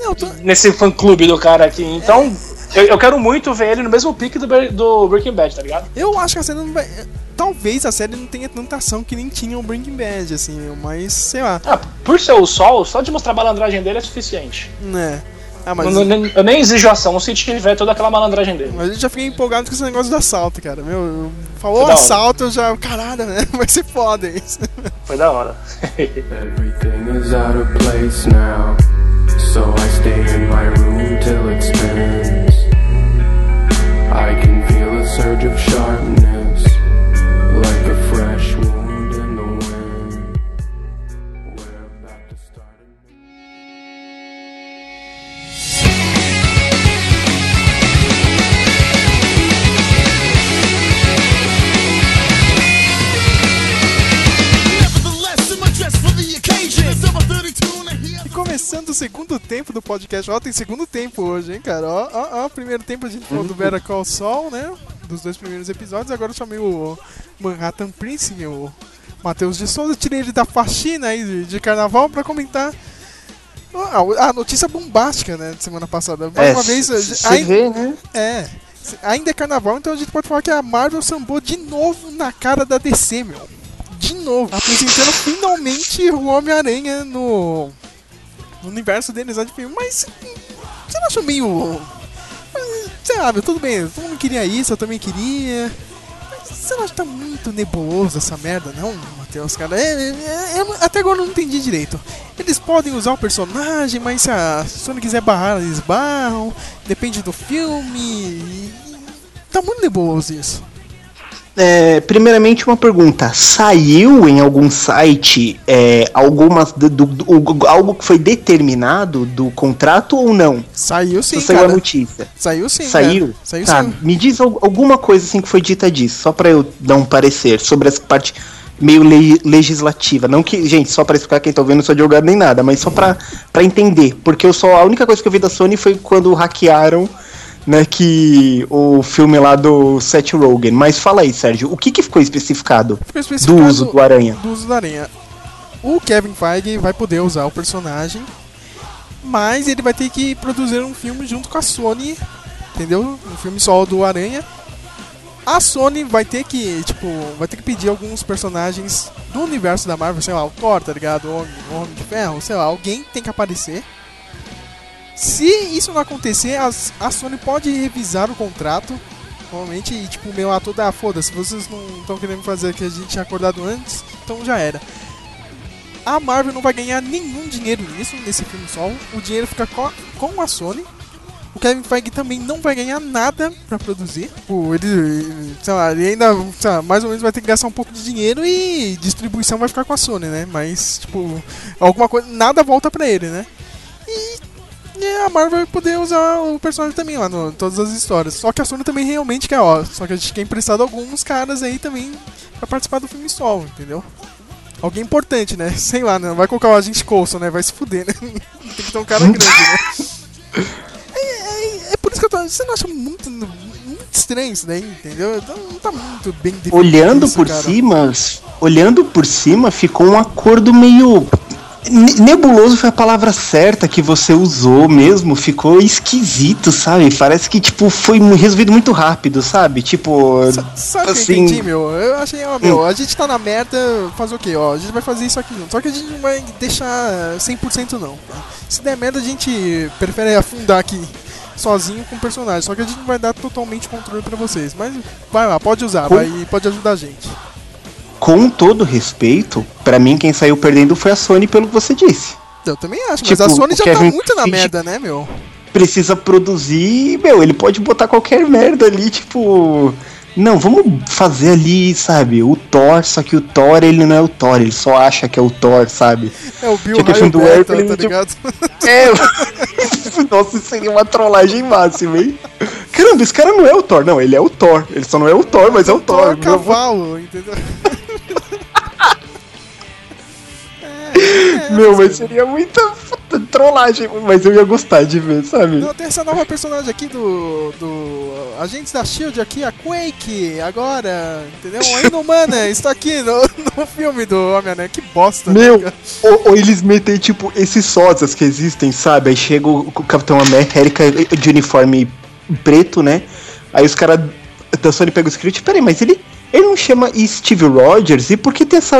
Não, tô- nesse fã-clube do cara aqui. Então, eu, eu quero muito ver ele no mesmo pique do, do Breaking Bad, tá ligado? Eu acho que a série não vai. Talvez a série não tenha tanta ação que nem tinha o Breaking Bad, assim, meu, mas sei lá, Ah, por ser o Sol, só de mostrar a malandragem dele é suficiente. né? Ah, mas. Eu, nem- eu nem exijo ação se tiver toda aquela malandragem dele. Mas eu já fiquei empolgado com esse negócio do assalto, cara. Meu, falou assalto, eu já. Caralho, né? Vai ser foda isso. Foi da hora. Everything is out of place now. So I stay in my room till it spins. I can feel a surge of sharpness, segundo tempo do podcast. Ó, tem segundo tempo hoje, hein, cara? Ó, ó, ó. Primeiro tempo a gente falou do Better Call Saul, né? Dos dois primeiros episódios. Agora eu chamei o Manhattan Prince, o Matheus de Souza. Tirei ele da faxina aí de, de carnaval pra comentar. A notícia bombástica, né, de semana passada. Mais É, uma vez. Você ai- vê, né? É. Se- Ainda é carnaval, então a gente pode falar que a Marvel sambou de novo na cara da DC, meu. De novo. Apresentando finalmente o Homem-Aranha no, no universo deles lá de filme. Mas você não acha meio. meu, tudo bem. Todo mundo queria isso, eu também queria. Mas você não acha que tá muito nebuloso essa merda, não, Matheus, cara? É, é, é, até agora eu não entendi direito. Eles podem usar o personagem, mas se a Sony quiser barrar, eles barram. Depende do filme. e- Tá muito nebuloso isso. É, primeiramente uma pergunta. Saiu em algum site é, algumas do, do- do- algo que foi determinado do contrato ou não? Saiu sim, Só saiu cara. a notícia. Saiu sim, Saiu? cara. Saiu tá, sim. me diz al- alguma coisa assim que foi dita disso, só pra eu dar um parecer sobre essa parte meio le- legislativa. Não que, gente, só pra explicar quem tá ouvindo, não sou advogado nem nada, mas só pra, pra entender. Porque eu só, a única coisa que eu vi da Sony foi quando hackearam, né, que o filme lá do Seth Rogen. Mas fala aí, Sérgio, o que que ficou especificado, Ficou especificado do uso do Aranha? Do uso do Aranha. O Kevin Feige vai poder usar o personagem, mas ele vai ter que produzir um filme junto com a Sony, entendeu? Um filme só do Aranha. A Sony vai ter que, tipo, vai ter que pedir alguns personagens do universo da Marvel, sei lá, o Thor, tá ligado? O Homem, o Homem de Ferro, sei lá, alguém tem que aparecer. Se isso não acontecer, a Sony pode revisar o contrato Normalmente, e, tipo, meu ator dá, foda-se, vocês não estão querendo fazer o que a gente tinha acordado antes, então já era. A Marvel não vai ganhar nenhum dinheiro nisso, nesse filme solo. O dinheiro fica co- com a Sony. O Kevin Feige também não vai ganhar nada pra produzir. Pô, ele, sei lá, ele ainda, lá, mais ou menos vai ter que gastar um pouco de dinheiro e distribuição vai ficar com a Sony, né? Mas, tipo, alguma coisa, nada volta pra ele, né? E a Marvel vai poder usar o personagem também lá no em todas as histórias. Só que a Sony também realmente quer, ó. Só que a gente quer emprestado alguns caras aí também pra participar do filme solo, entendeu? Alguém importante, né? Sei lá, não vai colocar o agente Coulson, né? Vai se fuder, né? Tem que ter um cara grande, né? É, é- é por isso que eu tô. Você não acha muito, muito estranho isso daí, entendeu? Então, Não tá muito bem definido. Olhando isso, por cara. cima, olhando por cima, ficou um acordo meio nebuloso foi a palavra certa que você usou mesmo, ficou esquisito, sabe? Parece que tipo foi resolvido muito rápido, sabe? Tipo, Sabe o que eu assim, entendi, meu? Eu achei, ó, meu, a gente tá na merda, fazer o quê? Ó, a gente vai fazer isso aqui junto. Só que a gente não vai deixar 100% não. tá? Se der merda, a gente prefere afundar aqui sozinho com o personagem. Só que a gente não vai dar totalmente controle pra vocês. Mas vai lá, pode usar, Com- vai, pode ajudar a gente. Com todo respeito, pra mim quem saiu perdendo foi a Sony pelo que você disse. Eu também acho, Tipo, mas a Sony o já tá muito na merda, né, meu? Precisa produzir, meu, ele pode botar qualquer merda ali, tipo, não, vamos fazer ali, sabe? O Thor, só que o Thor ele não é o Thor, ele só acha que é o Thor, sabe? É o Bill Tipo, do Beta, Hércules, tá tipo, ligado? É, nossa, isso seria uma trollagem máxima, hein? Caramba, esse cara não é o Thor, não, ele é o Thor. Ele só não é o Thor, mas é o Thor. Thor cavalo, entendeu? Meu, mas seria muita trollagem, mas eu ia gostar de ver, sabe? Não, tem essa nova personagem aqui do. do Agentes da Shield aqui, a Quake, agora, entendeu? A Inumana está aqui no, no filme do Homem-Aranha. Que bosta, Meu, né, ou, ou eles metem, tipo, esses sósias que existem, sabe? Aí chega o, o Capitão América de uniforme preto, né? Aí os caras da Sony pegam o script, peraí, mas ele, ele não chama Steve Rogers? E por que tem essa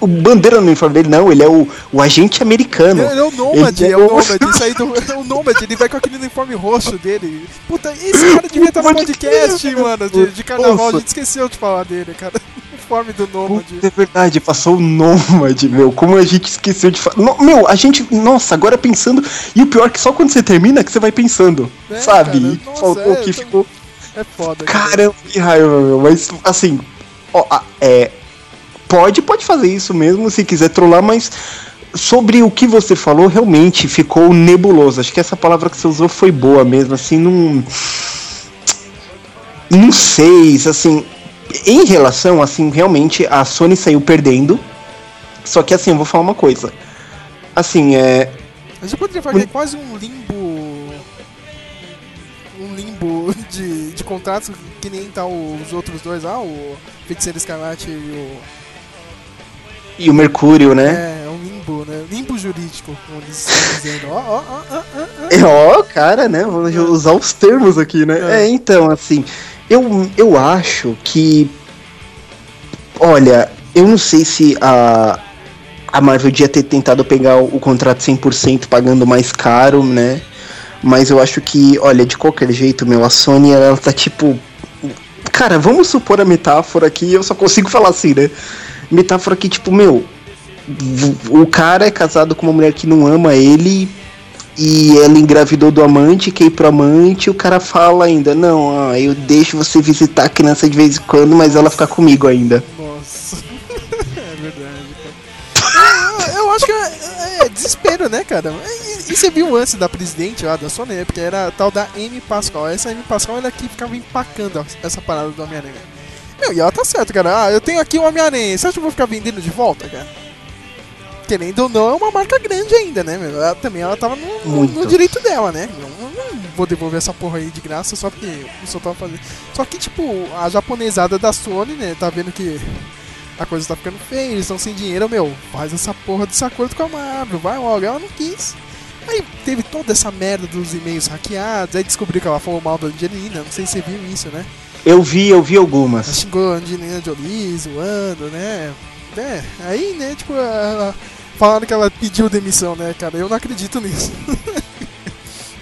bandeira no uniforme dele? Não, ele é o, o agente americano. Ele é o Nômade, Ele é o Nômade, isso aí do, é o Nômade, ele vai com aquele uniforme roxo dele. Puta, esse cara devia estar no podcast, mano, de, de carnaval, a gente esqueceu de falar dele, cara. Uniforme do Nômade. É verdade, passou o Nômade, meu. Como a gente esqueceu de falar. No- Meu, a gente. Nossa, agora pensando. E o pior é que só quando você termina que você vai pensando. É, sabe? cara, nossa, faltou é, que tô- ficou. É foda, cara. Caramba, que raiva, meu. Mas, assim. Ó, é. Pode, pode fazer isso mesmo se quiser trollar, mas. Sobre o que você falou, realmente ficou nebuloso. Acho que essa palavra que você usou foi boa mesmo, assim, não. Não sei, assim. Em relação, assim, realmente a Sony saiu perdendo. Só que assim, eu vou falar uma coisa. Assim, é. A gente poderia fazer quase um limbo. Um limbo de, de contratos que nem tá os outros dois lá, o Feiticeiro Escarlate e o. E o Mercúrio, né? É, um limbo, né? Limbo jurídico, como eles estão dizendo. Ó, ó, ó, ó, ó. É, cara, né? Vamos usar os termos aqui, né? É, então, assim, eu, eu acho que. Olha, eu não sei se a, a Marvel devia ter tentado pegar o, o contrato 100% pagando mais caro, né? Mas eu acho que, olha, de qualquer jeito, meu, a Sony, ela tá tipo. Cara, vamos supor a metáfora aqui, eu só consigo falar assim, né? Metáfora que, tipo, meu, o cara é casado com uma mulher que não ama ele e ela engravidou do amante, quer ir pro amante, e o cara fala ainda, não, ó, eu deixo você visitar a criança de vez em quando, mas ela fica comigo ainda. Nossa. é verdade, cara. Eu, eu acho que é, é desespero, né, cara? E, e você viu o lance da presidente lá da Sony, né? Porque era a tal da Amy Pascal. Essa Amy Pascal era que ficava empacando essa parada do Homem-Aranha. Meu, e ela tá certo, cara. Ah, eu tenho aqui o Homem-Aranha. Você acha que eu vou ficar vendendo de volta, cara? Querendo ou não, é uma marca grande ainda, né, meu? Ela, também ela tava no, no- no direito dela, né? Eu não, vou devolver essa porra aí de graça só porque o pessoal tava fazendo. Só que, tipo, a japonesada da Sony, né, tá vendo que a coisa tá ficando feia, eles estão sem dinheiro, meu, faz essa porra desse acordo com a Marvel, vai logo, ela não quis. Aí teve toda essa merda dos e-mails hackeados, aí descobriu que ela falou mal da Angelina, não sei se você viu isso, né? Eu vi, eu vi Ela algumas. xingou a Angelina Jolie, zoando, né? É, aí, né, tipo, ela, falando que ela pediu demissão, né, cara? Eu não acredito nisso.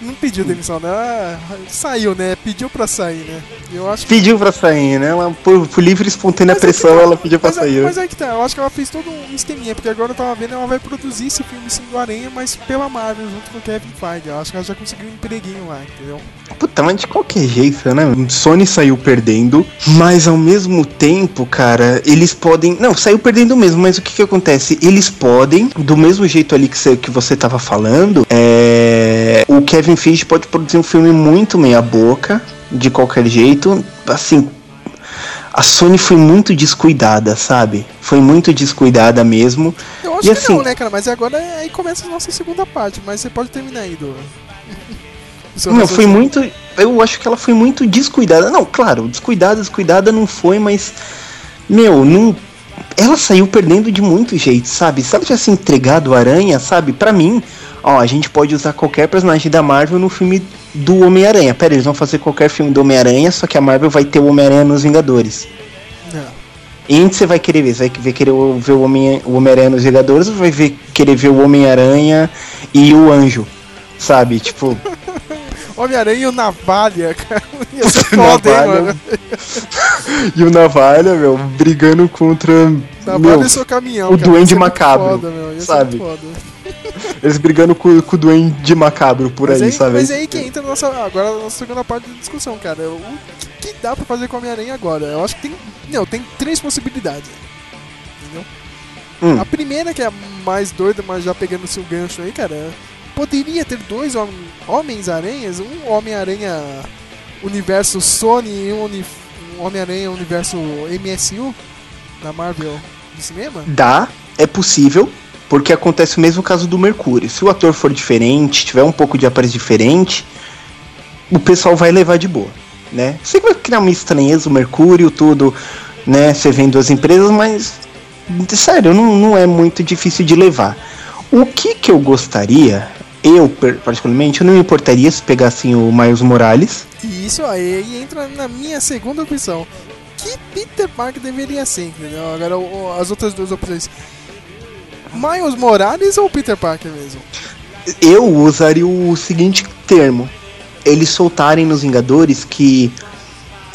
não pediu demissão, né? Ela saiu, né? Pediu pra sair, né? Eu acho que. Pediu pra sair, né? Ela, por, por livre e espontânea Mas é pressão, tá, ela pediu pra mas, sair. É, mas é que tá, eu acho que ela fez todo um esqueminha, porque agora eu tava vendo, ela vai produzir esse filme sim do Aranha, mas pela Marvel, junto com o Kevin Feige. Eu acho que ela já conseguiu um empreguinho lá, entendeu? Puta, mas de qualquer jeito, né? Sony saiu perdendo, mas ao mesmo tempo, cara, eles podem. Não, saiu perdendo mesmo, mas o que que acontece? Eles podem, do mesmo jeito ali que você, que você tava falando, é. O Kevin Feige pode produzir um filme muito meia-boca, de qualquer jeito. Assim, a Sony foi muito descuidada, sabe? Foi muito descuidada mesmo. Eu acho E que assim- não, né, cara? Mas agora é- aí começa a nossa segunda parte, mas você pode terminar aí, do. Não, foi muito. Eu acho que ela foi muito descuidada. Não, claro, descuidada, descuidada não foi, mas. Meu, não. Ela saiu perdendo de muito jeito, sabe? Se ela tivesse entregado o Aranha, sabe? Pra mim, ó, a gente pode usar qualquer personagem da Marvel no filme do Homem-Aranha. Pera, eles vão fazer qualquer filme do Homem-Aranha, só que a Marvel vai ter o Homem-Aranha nos Vingadores. Não. E onde você vai querer ver? Você vai ver querer ver o Homem- o Homem-Aranha nos Vingadores ou vai ver, querer ver o Homem-Aranha e o Anjo? Sabe? Tipo. Homem-Aranha e o Navalha, cara. Ia ser foda, hein, mano? E o Navalha, meu, brigando contra. Navalha meu, e seu caminhão. o cara. Duende muito Macabro, Foda, meu. Ia sabe? Eles brigando com, com o Duende Macabro por Mas aí, aí, sabe? mas aí que entra nossa, agora a nossa segunda parte da discussão, cara. O que, que dá pra fazer com o Homem-Aranha agora? Eu acho que tem. Não, tem três possibilidades. Entendeu? Hum. A primeira, que é a mais doida, mas já pegando o seu gancho aí, cara. Poderia ter dois hom- Homens-Aranhas, um Homem-Aranha universo Sony e um, um Homem-Aranha universo MSU na Marvel do cinema? Dá, é possível, porque acontece o mesmo caso do Mercúrio. Se o ator for diferente, tiver um pouco de aparência diferente, o pessoal vai levar de boa, né? Sei que vai criar uma estranheza, o Mercúrio, tudo, né? Você vem duas empresas, mas sério, não, não é muito difícil de levar. O que que eu gostaria, eu particularmente, eu não me importaria se pegassem o Miles Morales. E isso aí entra na minha segunda opção. Que Peter Parker deveria ser, entendeu? Agora as outras duas opções. Miles Morales ou Peter Parker mesmo? Eu usaria o seguinte termo: eles soltarem nos Vingadores que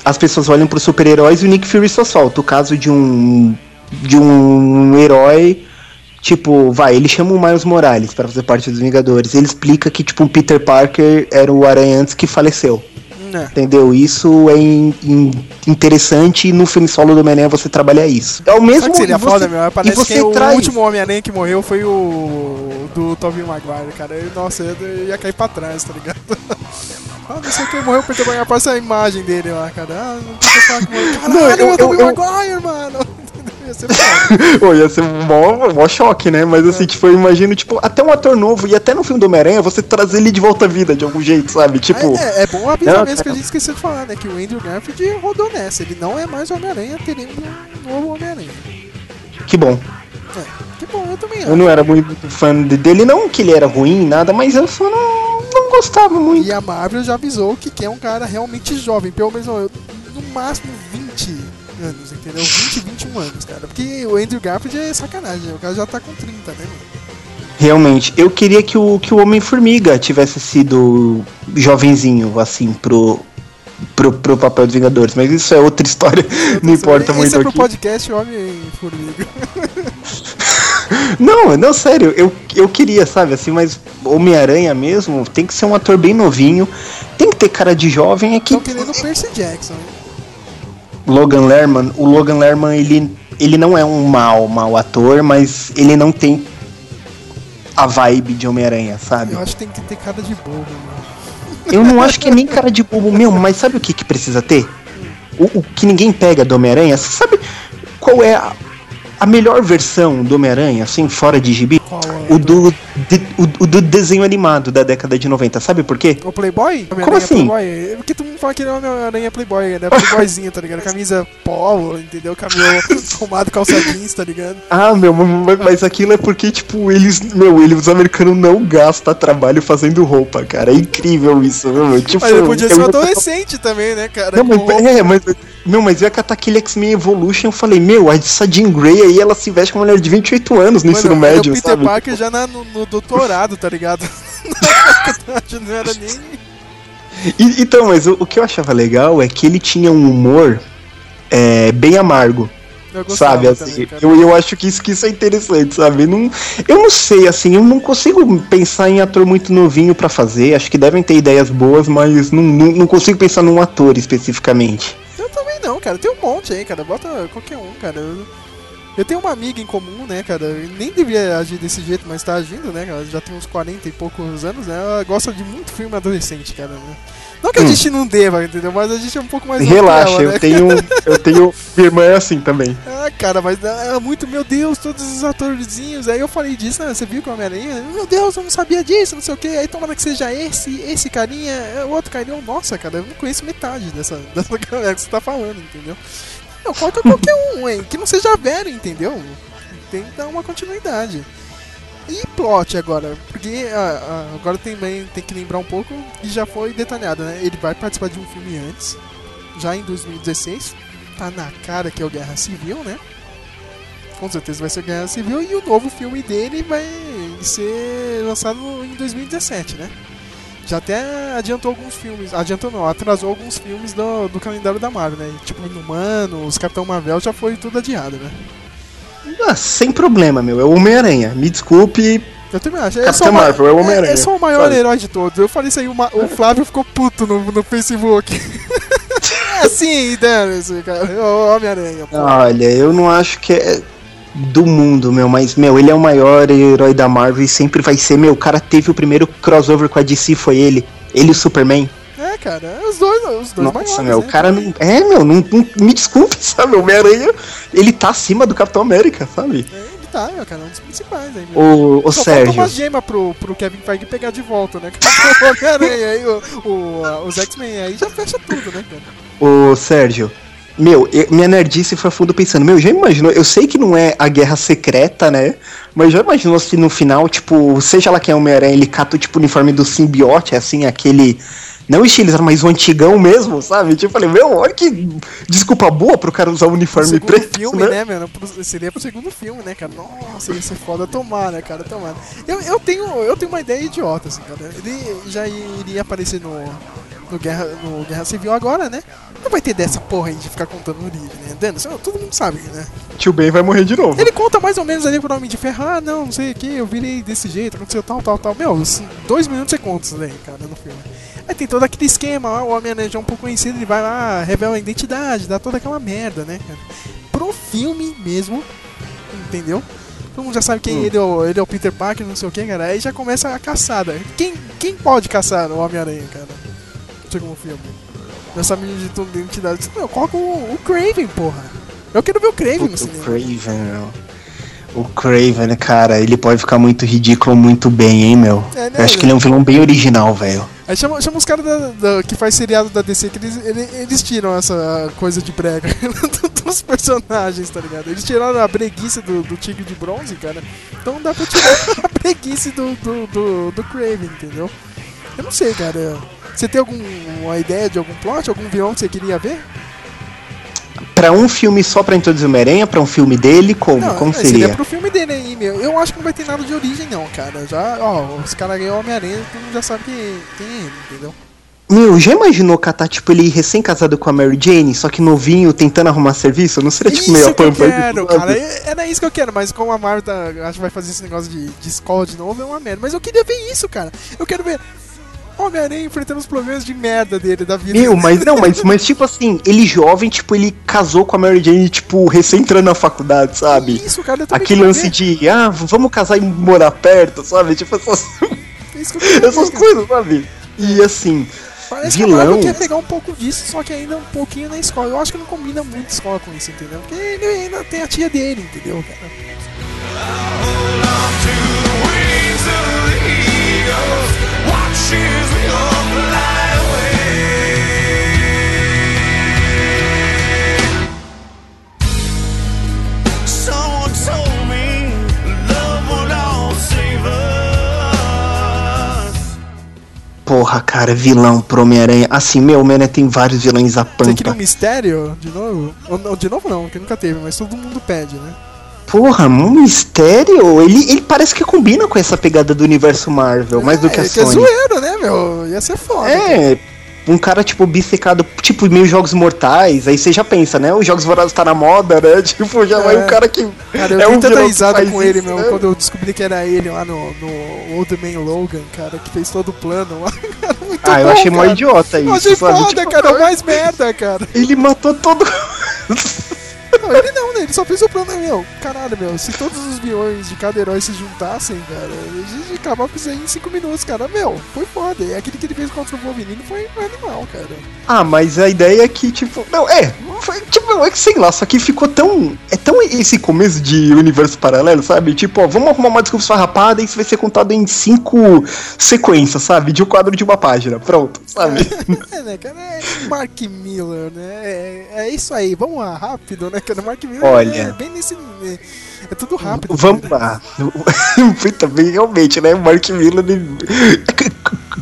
as pessoas olham para os super-heróis e o Nick Fury só solta. O caso de um de um herói tipo, vai, ele chama o Miles Morales para fazer parte dos Vingadores. Ele explica que tipo o Peter Parker era o Aranha antes que faleceu. Não. Entendeu? Isso é in- in- interessante e no filme solo do Homem-Aranha você trabalha isso. É o mesmo que seria e você- foda, meu? Parece e você que o traz último Homem-Aranha que morreu foi o do Tobey Maguire, cara. Eu- nossa, eu eu ia cair pra trás, tá ligado? ah, não sei quem morreu, Peter Maguire. Passa a imagem dele lá, cara. Ah, não Peter Parker morreu. Caralho, Não, eu- é o Tobey eu- eu- Maguire, mano! Ia ser foda. Pô, ia ser um mó, mó choque, né? Mas assim, tipo, eu imagino, tipo, até um ator novo, e até no filme do Homem-Aranha, você trazer ele de volta à vida de algum jeito, sabe? Tipo. É, é bom avisar Não, mesmo que a gente esqueceu de falar, né? Que o Andrew Garfield rodou nessa. Ele não é mais o Homem-Aranha, teremos um novo Homem-Aranha. Que bom. É, que bom, eu também Eu não era muito fã de- dele, não que ele era ruim, nada, mas eu só não, não gostava muito. E a Marvel já avisou que quer um cara realmente jovem, pelo menos no máximo 20 anos, entendeu? 20, 21 anos, cara. Porque o Andrew Garfield é sacanagem, o cara já tá com 30, né, mano? Realmente, eu queria que o, que o Homem-Formiga tivesse sido jovenzinho, assim, pro, pro, pro papel dos Vingadores, mas isso é outra história, não importa Esse muito é pro aqui. podcast Homem-Formiga. Não, não, sério, eu, eu queria, sabe, assim, mas Homem-Aranha mesmo tem que ser um ator bem novinho, tem que ter cara de jovem, é que Estão querendo o Percy Jackson. né? Logan Lerman, o Logan Lerman, ele, ele não é um mau, mau ator, mas ele não tem a vibe de Homem-Aranha, sabe? Eu acho que tem que ter cara de bobo, mano. Eu não acho que é nem cara de bobo meu, mas sabe o que, que precisa ter? O, o que ninguém pega do Homem-Aranha, você sabe qual é a, a melhor versão do Homem-Aranha, assim, fora de gibi? O do, de- o, o do desenho animado da década de 90, sabe por quê? O Playboy? Como assim? Playboy? Porque todo mundo fala que ele é Homem-Aranha Playboy, né? Playboyzinho, tá ligado? Camisa polo, entendeu? Cabelo arrumado, calça jeans, tá ligado? Ah, meu, mas, aquilo é porque, tipo, eles, meu, eles, os americanos não gastam trabalho fazendo roupa, cara. É incrível isso, meu. Tipo, Mas ele podia ser um adolescente também, né, cara? Não, mas, roupa. é, mas, meu, mas eu ia catar aquele X-Men Evolution, eu falei, meu, essa Jean Grey aí, ela se veste como uma mulher de 28 anos no Mano, ensino era médio, o Peter sabe? Parker já na- no, no doutorado, tá ligado? Na faculdade não era nem. E- então, mas o, o que eu achava legal é que ele tinha um humor é, bem amargo. Eu Sabe, assim, também, eu, eu acho que isso, que isso é interessante, sabe? Não, eu não sei, assim, eu não consigo pensar em ator muito novinho pra fazer. Acho que devem ter ideias boas, mas não, não, não consigo pensar num ator especificamente. Eu também não, cara. Tem um monte aí, cara. Bota qualquer um, cara. Eu, eu tenho uma amiga em comum, né, cara? Eu nem devia agir desse jeito, mas tá agindo, né, cara? Já tem uns 40 e poucos anos, né? Ela gosta de muito filme adolescente, cara. Né? Não que a Hum. gente não deva, entendeu? Mas a gente é um pouco mais Relaxa, ela, eu né? tenho. Eu tenho. Minha irmã é assim também. Ah, cara, mas é muito, meu Deus, todos os atorzinhos. Aí eu falei disso, né? Você viu com a Homem-Aranha? Meu Deus, eu não sabia disso, não sei o que. Aí tomara que seja esse, esse carinha, é, o outro carinha. Nossa, cara, eu não conheço metade dessa, dessa galera que você tá falando, entendeu? Não, coloca qualquer um, hein? Que não seja velho, entendeu? Tem que dar uma continuidade. E plot agora, porque ah, ah, agora também tem que lembrar um pouco e já foi detalhado, né? Ele vai participar de um filme antes, já em 2016. Tá na cara que é o Guerra Civil, né? Com certeza vai ser Guerra Civil e o novo filme dele vai ser lançado em 2017, né? Já até adiantou alguns filmes, adiantou não, atrasou alguns filmes do, do calendário da Marvel, né? Tipo Inumanos, Capitão Marvel já foi tudo adiado, né? Ah, sem problema, meu. É o Homem-Aranha. Me desculpe. Eu também acho. É Capitão ma- Marvel, é o Homem-Aranha, É, é só o maior sabe? herói de todos. Eu falei isso aí, o, o Flávio ficou puto no, no Facebook. é assim, dane-se, cara. O Homem-Aranha. Olha, eu não acho que é do mundo, meu, mas, meu, ele é o maior herói da Marvel e sempre vai ser, meu. O cara teve o primeiro crossover com a DC, foi ele. Ele e o Superman. É, cara, os dois, os dois Nossa, maiores, meu, o né? cara não. É, meu, não, não- me desculpe, sabe? O Homem-Aranha, ele tá acima do Capitão América, sabe? Ele tá, meu, cara, é um dos principais aí. meu. O, o Só Sérgio. falta uma gema pro, pro Kevin Feige pegar de volta, né? O Homem-Aranha aí, o, o, os X-Men aí já fecha tudo, né, cara? Ô, Sérgio, meu, eu- minha nerdice foi a fundo pensando, meu, já imaginou, eu sei que não é a guerra secreta, né? Mas já imaginou se no final, tipo, seja lá quem é o Homem-Aranha, ele cata o tipo, uniforme do simbiote, assim, aquele. Não estilizado, mas o antigão mesmo, sabe? Tipo, eu falei, meu, olha que desculpa boa pro cara usar o O uniforme segundo preto. filme, né? né, mano? Pro- Seria pro segundo filme, né, cara? Nossa, ia ser foda tomara, cara, tomara. Eu, eu, tenho, eu tenho uma ideia idiota, assim, cara. Ele já iria aparecer no, no, Guerra, no Guerra Civil agora, né? Não vai ter dessa porra aí de ficar contando no livro, né? Dando, todo mundo sabe, né? Tio Ben vai morrer de novo. Ele conta mais ou menos ali pro nome de ferro, ah, não, não sei o que, eu virei desse jeito, aconteceu tal, tal, tal. Meu, assim, dois minutos você conta isso daí, cara, no filme. Aí tem todo aquele esquema, o Homem-Aranha já é um pouco conhecido, ele vai lá, revela a identidade, dá toda aquela merda, né, cara? Pro filme mesmo, entendeu? Todo mundo já sabe quem Hum. ele, é o, ele é o Peter Parker, não sei o que, cara. Aí já começa a caçada. Quem, quem pode caçar o Homem-Aranha, cara? No segundo filme. Nessa menina de toda identidade. Meu, coloca o, o Craven, porra. Eu quero ver o Craven no O cinema. Craven, meu. O Craven, cara, ele pode ficar muito ridículo muito bem, hein, meu. É, né, Eu acho que ele é um vilão bem original, velho. Aí chama, chama os caras que faz seriado da DC, que eles, ele- eles tiram essa coisa de brega dos personagens, tá ligado? Eles tiraram a breguice do, do Tigre de Bronze, cara. Então dá pra tirar a breguice do, do, do, do Craven, entendeu? Eu não sei, cara. Você tem alguma ideia de algum plot, algum vilão que você queria ver? Pra um filme só pra introduzir o Homem-Aranha, pra um filme dele, como? Não, como é, seria? pro filme dele aí, meu. Eu acho que não vai ter nada de origem, não, cara. Já, ó, os caras ganham Homem-Aranha, todo mundo já sabe quem, quem é ele, entendeu? Meu, já imaginou catar, tipo, ele recém-casado com a Mary Jane, só que novinho, tentando arrumar serviço? Não seria, tipo, meio Isso a que eu pampa aí do quero, cara. É- Era isso que eu quero, mas como a Marvel tá, acho que vai fazer esse negócio de, de escola de novo, é uma merda. Mas eu queria ver isso, cara. Eu quero ver Homem-Aranha enfrentando os problemas de merda dele, da vida. Meu, mas não, mas, mas tipo assim, ele jovem, tipo, ele casou com a Mary Jane, tipo, recém entrando na faculdade, sabe? Isso, cara, eu Aquele lance de, ah, vamos casar e morar perto, sabe? Tipo, essas, É isso que eu quero ver, essas coisas, sabe? E assim, Parece que a Marvel vilão. quer pegar um pouco disso, só que ainda um pouquinho na escola. Eu acho que não combina muito escola com isso, entendeu? Porque ele ainda tem a tia dele, entendeu, cara? Someone told me love would all save us. Porra, cara, vilão pro Homem-Aranha. Assim, meu, Homem-Aranha tem vários vilões a Você queria um pampa. mistério de novo? Ou, não, de novo não, porque nunca teve, mas todo mundo pede, né? Porra, um mistério? Ele, ele parece que combina com essa pegada do universo Marvel, mais do que a é, que é Sony. zoeiro, né, meu? Ia ser foda. É, um cara, tipo, bissecado, tipo, meio jogos mortais. Aí você já pensa, né? Os jogos vorazes tá na moda, né? Tipo, já vai É. um cara que. Cara, eu é um tanta risada com ele, isso, meu, né? quando eu descobri que era ele lá no, no Old Man Logan, cara, que fez todo o plano lá. Muito Ah, eu bom, achei mó cara. idiota Eu isso, achei sabe? foda, Tipo, cara, o mais merda, cara. Ele matou todo. Não, ele não, né? Ele só fez o plano, né, meu? Caralho, meu, se todos os vilões de cada herói se juntassem, cara, a gente acabava com isso aí em 5 minutos, cara. Meu, foi foda. E aquele que ele fez contra o Wolverine foi foi animal, cara. Ah, mas a ideia é que, tipo. Não, é. Foi, tipo, é que sei lá, só que ficou tão. É tão esse começo de universo paralelo, sabe? Tipo, ó, vamos arrumar uma desculpa esfarrapada e isso vai ser contado em cinco sequências, sabe? De um quadro de uma página. Pronto, sabe? É, né, cara? É Mark Miller, né? É, é isso aí, vamos lá, rápido, né, cara? Mark Miller Olha. é bem nesse. É, é tudo rápido. Vamos lá. Puta, bem, realmente, né? Mark Miller.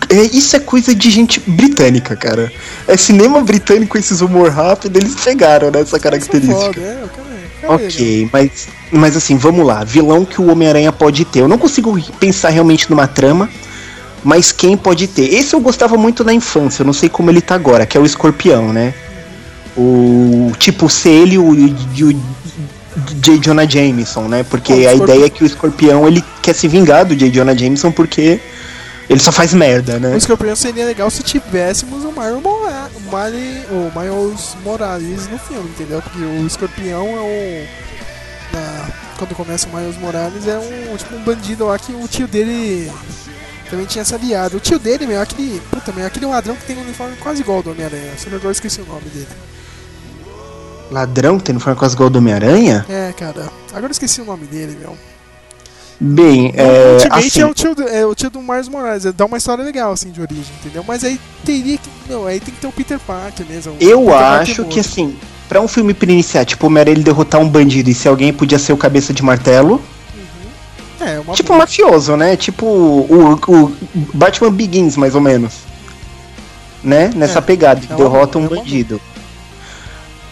É, isso é coisa de gente britânica, cara. É cinema britânico, esses humor rápido, eles pegaram né, essa característica. Foda, é, o cara, Ok, mas, mas assim, vamos lá. Vilão que o Homem-Aranha pode ter. Eu não consigo pensar realmente numa trama, mas quem pode ter? Esse eu gostava muito na infância, eu não sei como ele tá agora, que é o Escorpião, né? O tipo, ser ele e o, o J. Jonah Jameson, né? Porque o a ideia é que o Escorpião ele quer se vingar do J. Jonah Jameson porque ele só faz merda, né? O Escorpião seria legal se tivéssemos o Mario Mora o, Mari, o Miles Morales no filme, entendeu? Porque o Escorpião é o. na- quando começa o Miles Morales é um tipo um bandido lá que o tio dele também tinha se aliado. O tio dele, meu, é aquele. Puta, meu, é aquele ladrão que tem um uniforme quase igual ao do Homem-Aranha. Só que agora eu esqueci o nome dele. Ladrão que tem no quase igual do Homem-Aranha? É, cara. Agora eu esqueci o nome dele, meu. Bem, é. Ultimate Assim, é, o tio do, é o tio do Miles Morales, é- dá uma história legal assim de origem, entendeu? Mas aí teria que. Não, aí tem que ter o Peter Parker mesmo. Eu acho que assim, pra um filme pra iniciar, tipo, o Homem-Aranha ele derrotar um bandido e se alguém podia ser o cabeça de martelo. É, uma Tipo mafioso, né? Tipo o, o Batman Begins, mais ou menos. Né? Nessa É, pegada, que é derrota um boa, é bandido.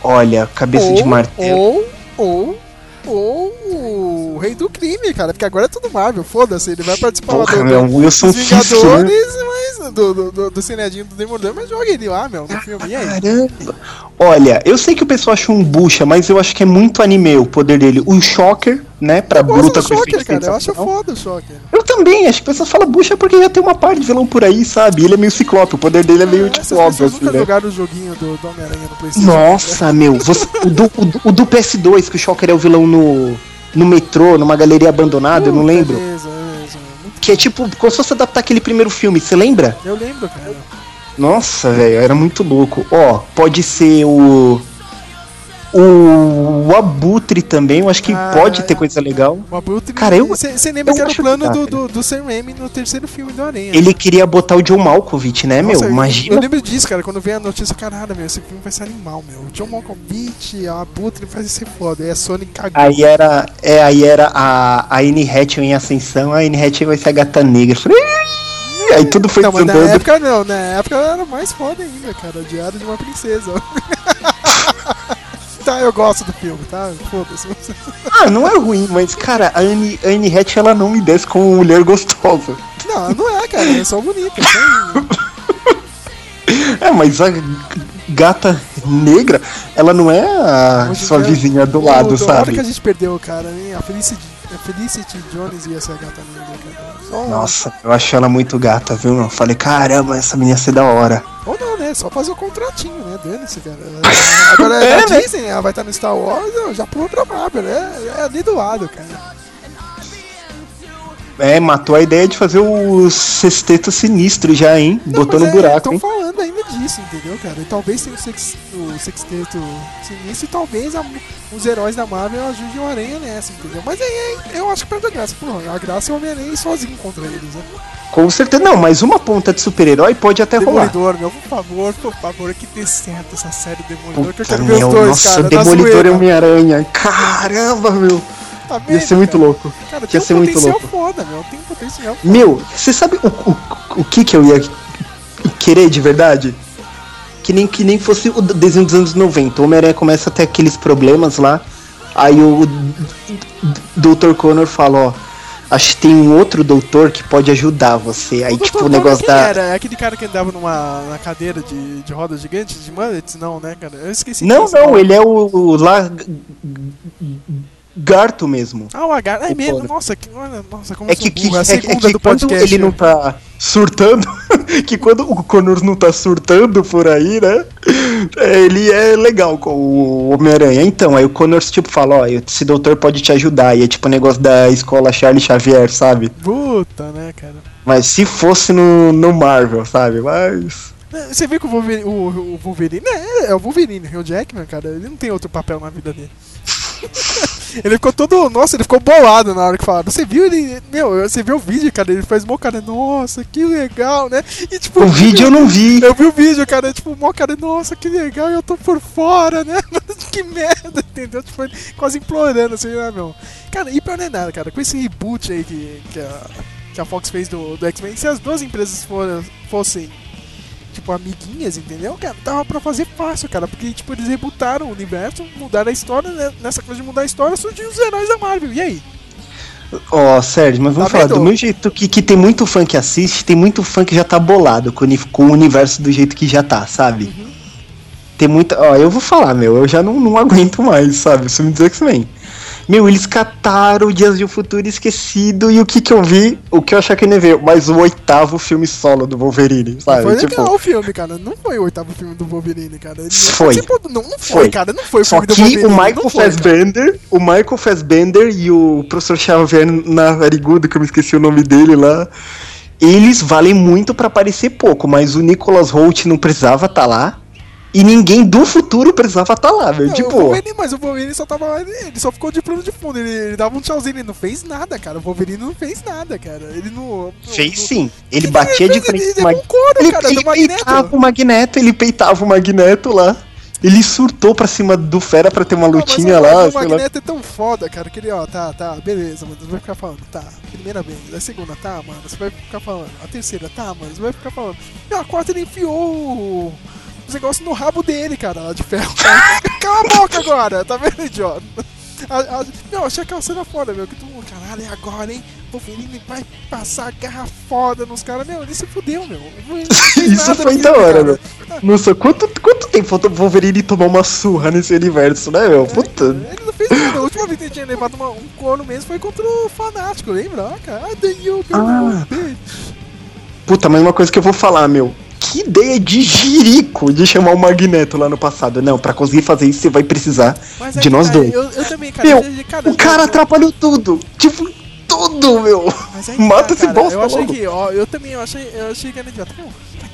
Olha, cabeça ou, de martelo. Ou, ou, ou Rei do Crime, cara, porque agora é tudo Marvel, foda-se, ele vai participar Porra, do, meu, do, Wilson dos Fisk, né? Vingadores, mas do, do, do, do seriadinho do Demolidor, mas joga ele lá, meu, no filme, e aí? Caramba. Olha, eu sei que o pessoal acha um bucha, mas eu acho que é muito anime o poder dele. O Shocker, né? Pra Eu do com Shocker, cara, eu acho foda o Shocker. Eu também, acho que o pessoal fala bucha porque já tem uma parte de vilão por aí, sabe? Ele é meio ciclope, o poder dele é meio, tipo, Essas óbvio, pessoas assim, nunca né? jogaram o joguinho do, do Homem-Aranha no Playstation. Nossa, meu, você- o, do, o do- o do PS2, que o Shocker é o vilão no, no metrô, numa galeria abandonada, eu não lembro. Beleza, beleza. Muito- Que é tipo, como se fosse adaptar aquele primeiro filme, você lembra? Eu lembro, cara. Nossa, velho, era muito louco. Ó, pode ser o. O, o Abutre também, eu acho que Ah, pode ter coisa legal. O Abutre. Cara, eu- Você lembra eu que era o plano do, do, do Sam Raimi no terceiro filme do Aranha. Ele queria botar o John Malkovich, né, Nossa, meu? eu- Imagina. Eu lembro disso, cara, quando veio a notícia, caralho, meu, esse filme vai ser animal, meu. O John Malkovich, a Abutre vai ser foda. Aí a Sony cagou. Aí era, é, aí era a, a Anne em ascensão, a Anne Hathaway vai ser a gata negra. Eu falei, aí tudo foi não, mas na época não, na época ela era mais foda ainda, cara. Diário de uma princesa. tá, eu gosto do filme, tá? Foda-se. Ah, não é ruim, mas, cara, a Anne, a Anne Hathaway, ela não me desce como mulher gostosa. Não, não é, cara. É só bonita. É, mas a gata negra, ela não é a Hoje sua vizinha do lado, da hora sabe? que a gente perdeu, cara, hein? A Felicity, a Felicity Jones ia ser a gata negra, cara. Só... Nossa, eu acho ela muito gata, viu? Eu falei, caramba, essa menina ia ser da hora. Ou né? Só fazer o contratinho, né? Dane-se, cara. Agora é, É, né? Disney, ela vai estar no Star Wars, já pulou pra Marvel, né? É ali do lado, cara. É, matou a ideia de fazer o sexteto sinistro já, hein? Botou no buraco, Estão hein? é, falando ainda disso, entendeu, cara? E talvez tenha o, sex, o sexteto sinistro e talvez a- os heróis da Marvel ajudem o Aranha nessa, entendeu? Mas aí aí eu acho que perde a graça. Pô, a graça é o Homem-Aranha sozinho contra eles, né? Com certeza. Não, mas uma ponta de super-herói pode até rolar. Demolidor, meu, por favor, por favor, que dê certo essa série Demolidor, que eu Puta, quero ver meu, os dois, nossa, cara. Demolidor e Homem-Aranha. Caramba, meu. Tá Ia ser muito cara? louco. Cara, Ia ser um muito louco. foda, meu. Tem um potencial Meu, você sabe o, o, o que que eu ia querer de verdade? Que nem, que nem fosse o desenho dos anos 90. O Homem-Aranha começa a ter aqueles problemas lá. Aí o Dr. Connor fala, ó. Acho que tem um outro doutor que pode ajudar você. Aí, O tipo, o negócio da. era? É aquele cara que andava numa na cadeira de, de rodas gigantes, de mullets? Não, né, cara? Eu esqueci. Não, não, ele é o, o lá. Garto mesmo. Ah, o H. É mesmo? Nossa, que, nossa, como É que, que. É a é, segunda é que do quando podcast. ele não tá surtando, que quando o Connor não tá surtando por aí, né? é, Ele é legal com o Homem-Aranha. Então, aí o Connor tipo fala, ó, esse doutor pode te ajudar. E é tipo o negócio da escola Charlie Xavier, sabe? Puta, né, cara? Mas se fosse no, no Marvel, sabe? Mas. É, Você viu que o Wolverine, o, o Wolverine é, é o Wolverine, o Jackman, cara, ele não tem outro papel na vida dele. ele ficou todo. Nossa, ele ficou bolado na hora que falaram. Você viu ele. Meu, você viu o vídeo, cara? Ele faz mó cara, nossa, que legal, né? E tipo. O vídeo eu não vi. Eu vi o vídeo, cara, tipo, mó cara, nossa, que legal, eu tô por fora, né? que merda, entendeu? Tipo, ele quase implorando assim, né, meu? Cara, e pior não é nada, cara, com esse reboot aí que, que, a, que a Fox fez do, do X-Men, se as duas empresas foram, fossem tipo, amiguinhas, entendeu? Cara, dava pra fazer fácil, cara, porque, tipo, eles rebutaram o universo, mudaram a história, né? Nessa coisa de mudar a história, surgiu os heróis da Marvel, e aí? Ó, Sérgio, mas vamos Tá falar, do meu jeito que, que tem muito fã que assiste, tem muito fã que já tá bolado com, com o universo do jeito que já tá, sabe? Uhum. Tem muita. Ó, eu vou falar, meu, eu já não, não aguento mais, sabe? Isso me diz X-Men. Meu, eles cataram Dias de um Futuro Esquecido e o que que eu vi? O que eu achei que nem ver, mas o oitavo filme solo do Wolverine, sabe? foi tipo, legal o filme, cara. Não foi o oitavo filme do Wolverine, cara. Ele Foi. participou do- Não, não foi, cara. Não foi o Só filme do Wolverine. o Michael foi, cara. Fassbender, o Michael Fassbender e o professor Xavier Narigudo, que eu me esqueci o nome dele lá, eles valem muito pra aparecer pouco, mas o Nicholas Holt não precisava estar lá. E ninguém do futuro precisava estar lá, velho. Não, Tipo, o Wolverine, mas o Wolverine só tava lá, ele, ele só ficou de plano de fundo, ele, ele dava um tchauzinho, ele não fez nada, cara. O Wolverine não fez nada, cara. Ele não. fez não- sim. Ele que batia ele de frente Ele com um couro, ele, cara, ele Magneto. peitava o Magneto, ele peitava o Magneto lá. Ele surtou pra cima do Fera pra ter uma Não, lutinha mas o- lá, O sei lá. Magneto é tão foda, cara, que ele, ó, tá, tá, beleza, mano, você vai ficar falando, tá, primeira vez, a segunda, tá, mano, você vai ficar falando, a terceira, tá, mano, você vai ficar falando. E a quarta ele enfiou o- os negócios no rabo dele, cara, lá de ferro. Cala a boca agora, tá vendo, idiota? A, a, não, achei aquela cena foda, meu, que tu, caralho, é agora, hein? O Wolverine vai passar garra foda nos caras, meu, ele se fudeu, meu. Isso foi da hora, meu. Nossa, quanto, quanto tempo pro Wolverine tomar uma surra nesse universo, né, meu? Puta. Ele não fez nada. A última vez que ele tinha levado uma- um corno mesmo foi contra o Fanático, lembra? Ah, cara. Ah, the you, Ah. Puta, mas uma coisa que eu vou falar, meu. Que ideia de jirico de chamar o Magneto lá no passado. Não, pra conseguir fazer isso você vai precisar Mas de nós cara, dois. Eu, eu também, cara. Meu, eu- cara, o cara eu- atrapalhou tudo. Tipo, tudo, meu. Mas aí, Mata tá, esse cara, bosta Eu achei logo. que, ó, eu também eu achei, eu achei que era idiota. Pra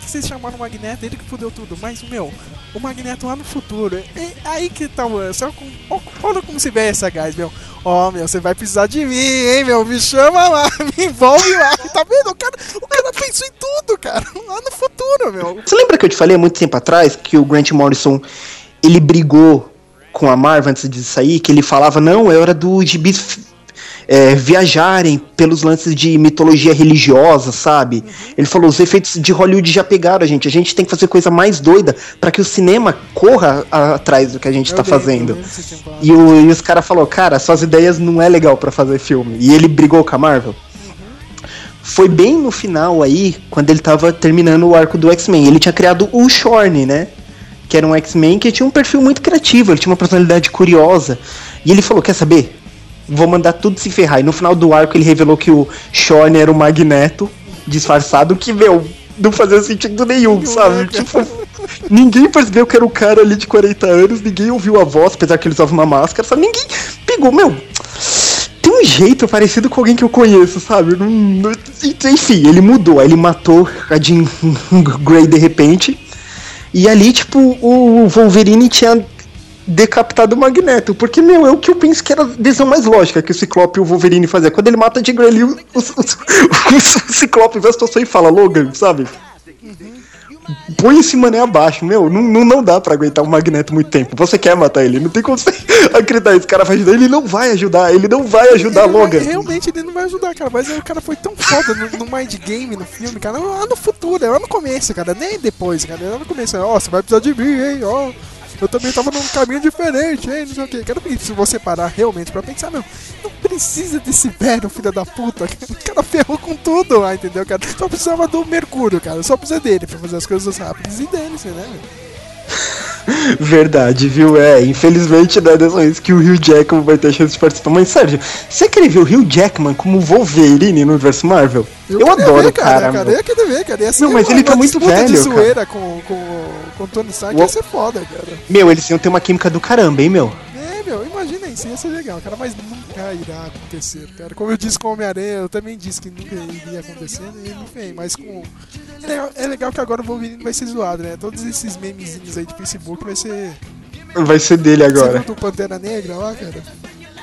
que vocês chamaram o Magneto, ele que fudeu tudo. Mas, meu, o Magneto lá no futuro, é aí que tá, com, ó, olha como se vê essa gás, meu. Ó, meu, você vai precisar de mim, hein, meu. Me chama lá, me envolve lá. Tá vendo? O cara, o cara pensou em tudo, cara. Lá no futuro, meu. Você lembra que eu te falei há muito tempo atrás que o Grant Morrison ele brigou com a Marvel antes de sair? Que ele falava, não, é hora do gibis é, viajarem pelos lances de mitologia religiosa, sabe? Ele falou, os efeitos de Hollywood já pegaram a gente, a gente tem que fazer coisa mais doida para que o cinema corra a- atrás do que a gente tá fazendo. E, o- e os caras falaram, cara, suas ideias não é legal para fazer filme. E ele brigou com a Marvel. Foi bem no final aí, quando ele tava terminando o arco do X-Men. Ele tinha criado o Shorn, né? Que era um X-Men que tinha um perfil muito criativo, ele tinha uma personalidade curiosa. E ele falou: Quer saber? Vou mandar tudo se ferrar. E no final do arco ele revelou que o Shorn era o Magneto disfarçado, que, meu, não fazia sentido nenhum, sabe? Tipo, ninguém percebeu que era o cara ali de 40 anos, ninguém ouviu a voz, apesar que ele usava uma máscara, sabe? Ninguém pegou, meu. Tem um jeito parecido com alguém que eu conheço, sabe? Não- não- enfim, ele mudou, aí ele matou a Jean Grey de repente. E ali, tipo, o Wolverine tinha decapitado o Magneto. Porque, meu, é o que eu penso que era a decisão mais lógica que o Ciclope e o Wolverine faziam. Quando ele mata a Jean Grey o, o, o- o Ciclope vê a situação e fala, Logan, sabe? Põe esse mané abaixo, meu. Não, não, não dá pra aguentar o Magneto muito tempo. Você quer matar ele, não tem como você acreditar. Esse cara vai ajudar. Ele não vai ajudar, ele não vai ajudar Ele vai- Logan. realmente ele não vai ajudar, cara. Mas o cara foi tão foda no, no Mind Game, no filme, cara. Lá no futuro, é lá no começo, cara. Nem depois, cara. É lá no começo. Ó, você vai precisar de mim, hein? Ó. Eu também tava num caminho diferente, hein? Não sei o que. Quero ver se você parar realmente pra pensar, meu. Não precisa desse velho, filho da puta. O cara ferrou com tudo lá, entendeu, cara? Só precisava do Mercúrio, cara. Só precisa dele pra fazer as coisas rápidas e dane-se, né, meu? Verdade, viu? É, infelizmente, né, dessa vez que o Hugh Jackman vai ter chance de participar. Mas, Sérgio, você queria ver o Hugh Jackman como Wolverine no universo Marvel? Eu, queria adoro ver, o cara, cara. meu. Eu ia querer ver, cara. Ia ser Não, mas uma- ele tá muito disputa de velho, cara. zoeira com, com, com o Tony Stark Uou. ia ser foda, cara. Meu, eles iam ter uma química do caramba, hein, meu? É, meu, imagina isso, ia ser legal, cara, mas nunca irá acontecer, cara. Como eu disse com o Homem-Aranha, eu também disse que nunca iria acontecer, e não fez, mas com. É legal, é legal que agora o Wolverine vai ser zoado, né? Todos esses memezinhos aí de Facebook vai ser. Vai ser dele Você agora. do Pantera Negra lá, cara?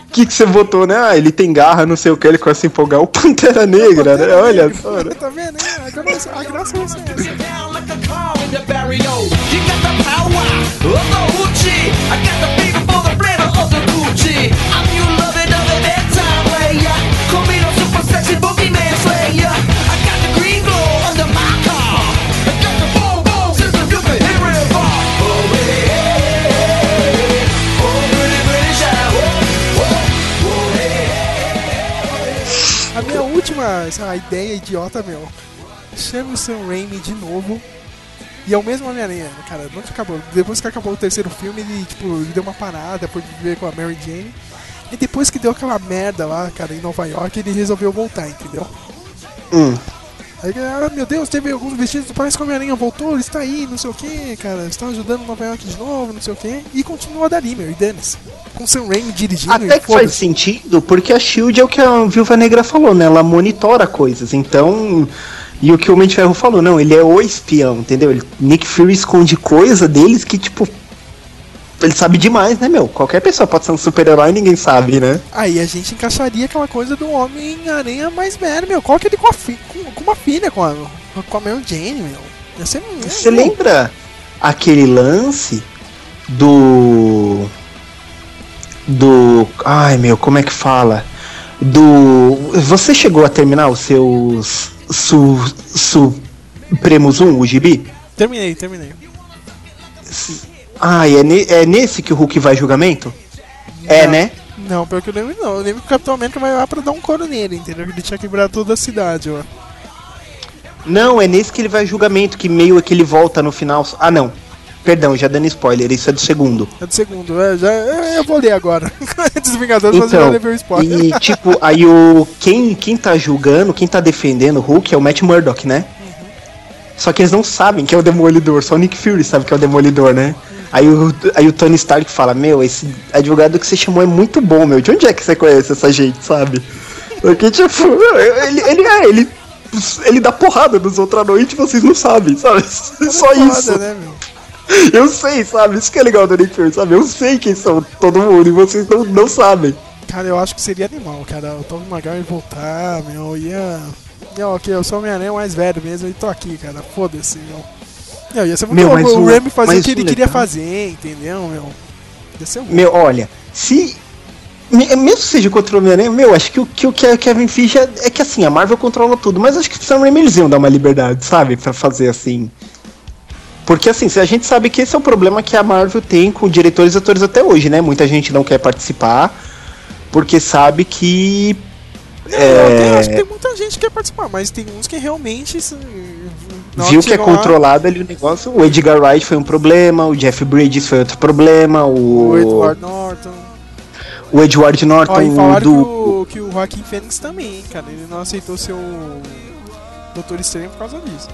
O que, que você votou, né? Ah, ele tem garra, não sei o que, ele começa a se empolgar. O Pantera Negra, né? Olha só. né? Tá vendo, né? Agora a graça vai ser essa. Sei lá, ideia idiota, meu. Chame o Sam Raimi de novo. E é o mesmo Homem-Aranha, cara. Acabou. Depois que acabou o terceiro filme, ele, tipo, ele deu uma parada por viver com a Mary Jane. E depois que deu aquela merda lá, cara, em Nova York, ele resolveu voltar, entendeu? Hum. Ah, meu Deus, teve alguns vestidos, parece que o Homem-Aranha voltou, ele está aí, não sei o que, cara, está ajudando Nova York de novo, não sei o que, e continua dali, meu, e dane-se. Com Sam Raimi dirigindo, Até que faz sentido, porque a Shield é o que a Viúva Negra falou, né? Ela monitora coisas, então. E o que o Homem de Ferro falou, não, ele é o espião, entendeu? Ele, Nick Fury esconde coisa deles que, tipo. Ele sabe demais, né, meu? Qualquer pessoa pode ser um super-herói e ninguém sabe, né? Aí a gente encaixaria aquela coisa do Homem-Aranha mais velho, meu. Coloca ele com, a fi- com, com uma filha, com a, com a Mary Jane, meu. Você lembra aquele lance do. Do. Ai meu, como é que fala? Do. Você chegou a terminar os seus. Su, Supremos 1, o gibi? Terminei, terminei. Ah, é, ne- é nesse que o Hulk vai julgamento? É, Não. né? Não, pelo que eu lembro, não. Eu lembro que o Capitão América vai lá pra dar um coro nele, entendeu? Ele tinha quebrado toda a cidade, ó. Não, é nesse que ele vai julgamento, que meio que ele volta no final. Ah, não. Perdão, já dando spoiler, isso é do segundo. É do segundo, é, já, é, eu vou ler agora. Dos Vingadores, mas eu já Então, levei o spoiler. e tipo, aí o quem, quem tá julgando, quem tá defendendo o Hulk é o Matt Murdock, né? Só que eles não sabem que é o Demolidor, só o Nick Fury sabe que é o Demolidor, né? Aí o, aí o Tony Stark fala, meu, esse advogado que você chamou é muito bom, meu. De onde é que você conhece essa gente, sabe? Porque, tipo, ele, ele, é, ele ele dá porrada nos outros à noite e vocês não sabem, sabe? Só Foda, isso. né? Eu sei, sabe? Isso que é legal do Nick Fury, sabe? Eu sei quem são todo mundo e vocês não, não sabem. Cara, eu acho que seria animal, cara. O Tom Maguire voltar, meu, ia. Meu, ok, eu sou o Homem-Aranha mais velho mesmo e tô aqui, cara. Foda-se, meu. Meu, ia ser muito Meu, mas o o- Remy fazer o que ele queria fazer, entendeu, meu? Ia ser Meu, olha, se. me- Mesmo seja contra o Homem-Aranha, meu, acho que o que o Ke- Kevin Feige é, é que assim, a Marvel controla tudo, mas acho que o Sam Raimi eles iam dar uma liberdade, sabe? Pra fazer assim. Porque assim, a gente sabe que esse é o problema que a Marvel tem com diretores e atores até hoje, né? Muita gente não quer participar, porque sabe que. Não, é, acho que tem muita gente que quer participar, mas tem uns que realmente. Viu que é controlado ali o negócio. O Edgar Wright foi um problema, o Jeff Bridges foi outro problema, o. O Edward Norton. o Edward Norton Ó, do. que, o, que o Joaquim Fênix também, cara. Ele não aceitou ser o Doutor Estranho por causa disso.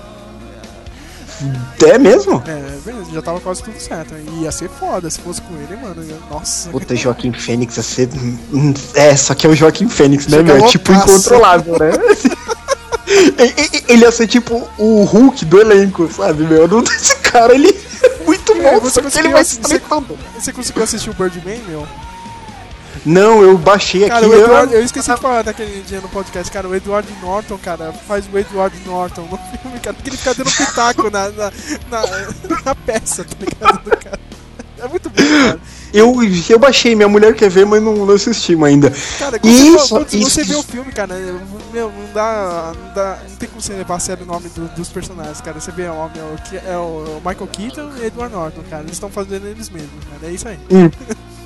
É mesmo? É, beleza, já tava quase tudo certo. E ia ser foda se fosse com ele, mano. Nossa. Puta, Joaquim Fênix ia ser. hum, É, só que é o Joaquim Fênix, né, meu? É tipo loucaço. incontrolável, né? Ele ia ser tipo o Hulk do elenco, sabe, meu? Não- Esse cara, ele é muito É, bom, você só ele conseguiu, vai se você, você conseguiu assistir o Birdman, meu? Não, eu baixei Cara, aqui. o eu- eu esqueci de falar daquele dia no podcast, cara. O Edward Norton, cara, faz o Edward Norton no filme, cara, porque ele fica dando pitaco na, na, na, na peça, tá ligado? Do cara. É muito bom, cara. Eu, eu baixei, minha mulher quer ver, mas não, não assistimos ainda. Cara, quando, Isso, você, quando isso, você vê o filme, cara, meu, não dá, não dá. Não tem como você levar a sério o nome do- dos personagens, cara. Você vê ó, meu, que é o Michael Keaton e Edward Norton, cara. Eles estão fazendo eles mesmos, cara. É isso aí. Hum.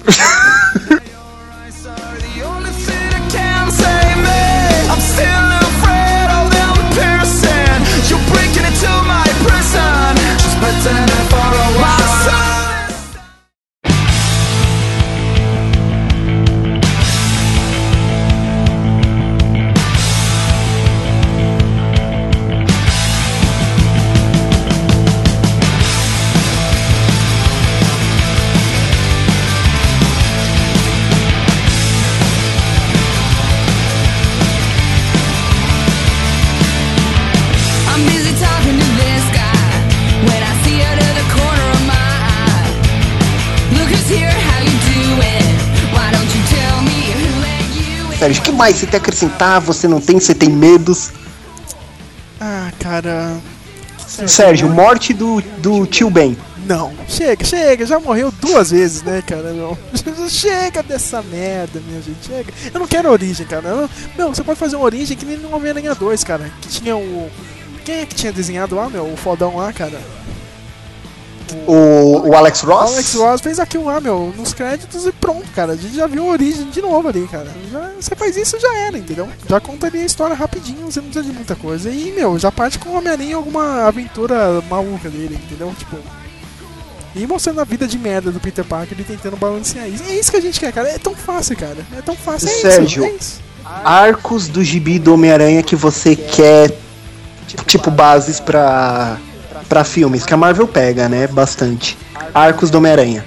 I'm still afraid of them piercing. You're breaking into my prison. Just pretending Sérgio, o que mais você tem a acrescentar? Você não tem, você tem medos? Ah, cara. Sérgio, morte do, do tio Ben. Não, chega, chega, já morreu duas vezes, né, cara? Não. Chega dessa merda, minha gente, chega. Eu não quero origem, cara. Eu, meu, você pode fazer uma origem que nem no Homem-Aranha 2, cara. Que tinha o. Quem é que tinha desenhado lá, meu? O fodão lá, cara. O, o Alex Ross? Alex Ross fez aquilo lá, meu, nos créditos e pronto, cara. A gente já viu a origem de novo ali, cara. Já, você faz isso já era, entendeu? Já contaria a história rapidinho, você não precisa de muita coisa. E, meu, já parte com o Homem-Aranha em alguma aventura maluca dele, entendeu? Tipo. E mostrando a vida de merda do Peter Parker e tentando balancear isso. É isso que a gente quer, cara. É tão fácil, cara. É tão fácil. É Sérgio, isso, é isso. arcos do gibi do Homem-Aranha que você quer, tipo, bases pra, pra filmes, que a Marvel pega, né? Bastante. Arcos do Homem-Aranha.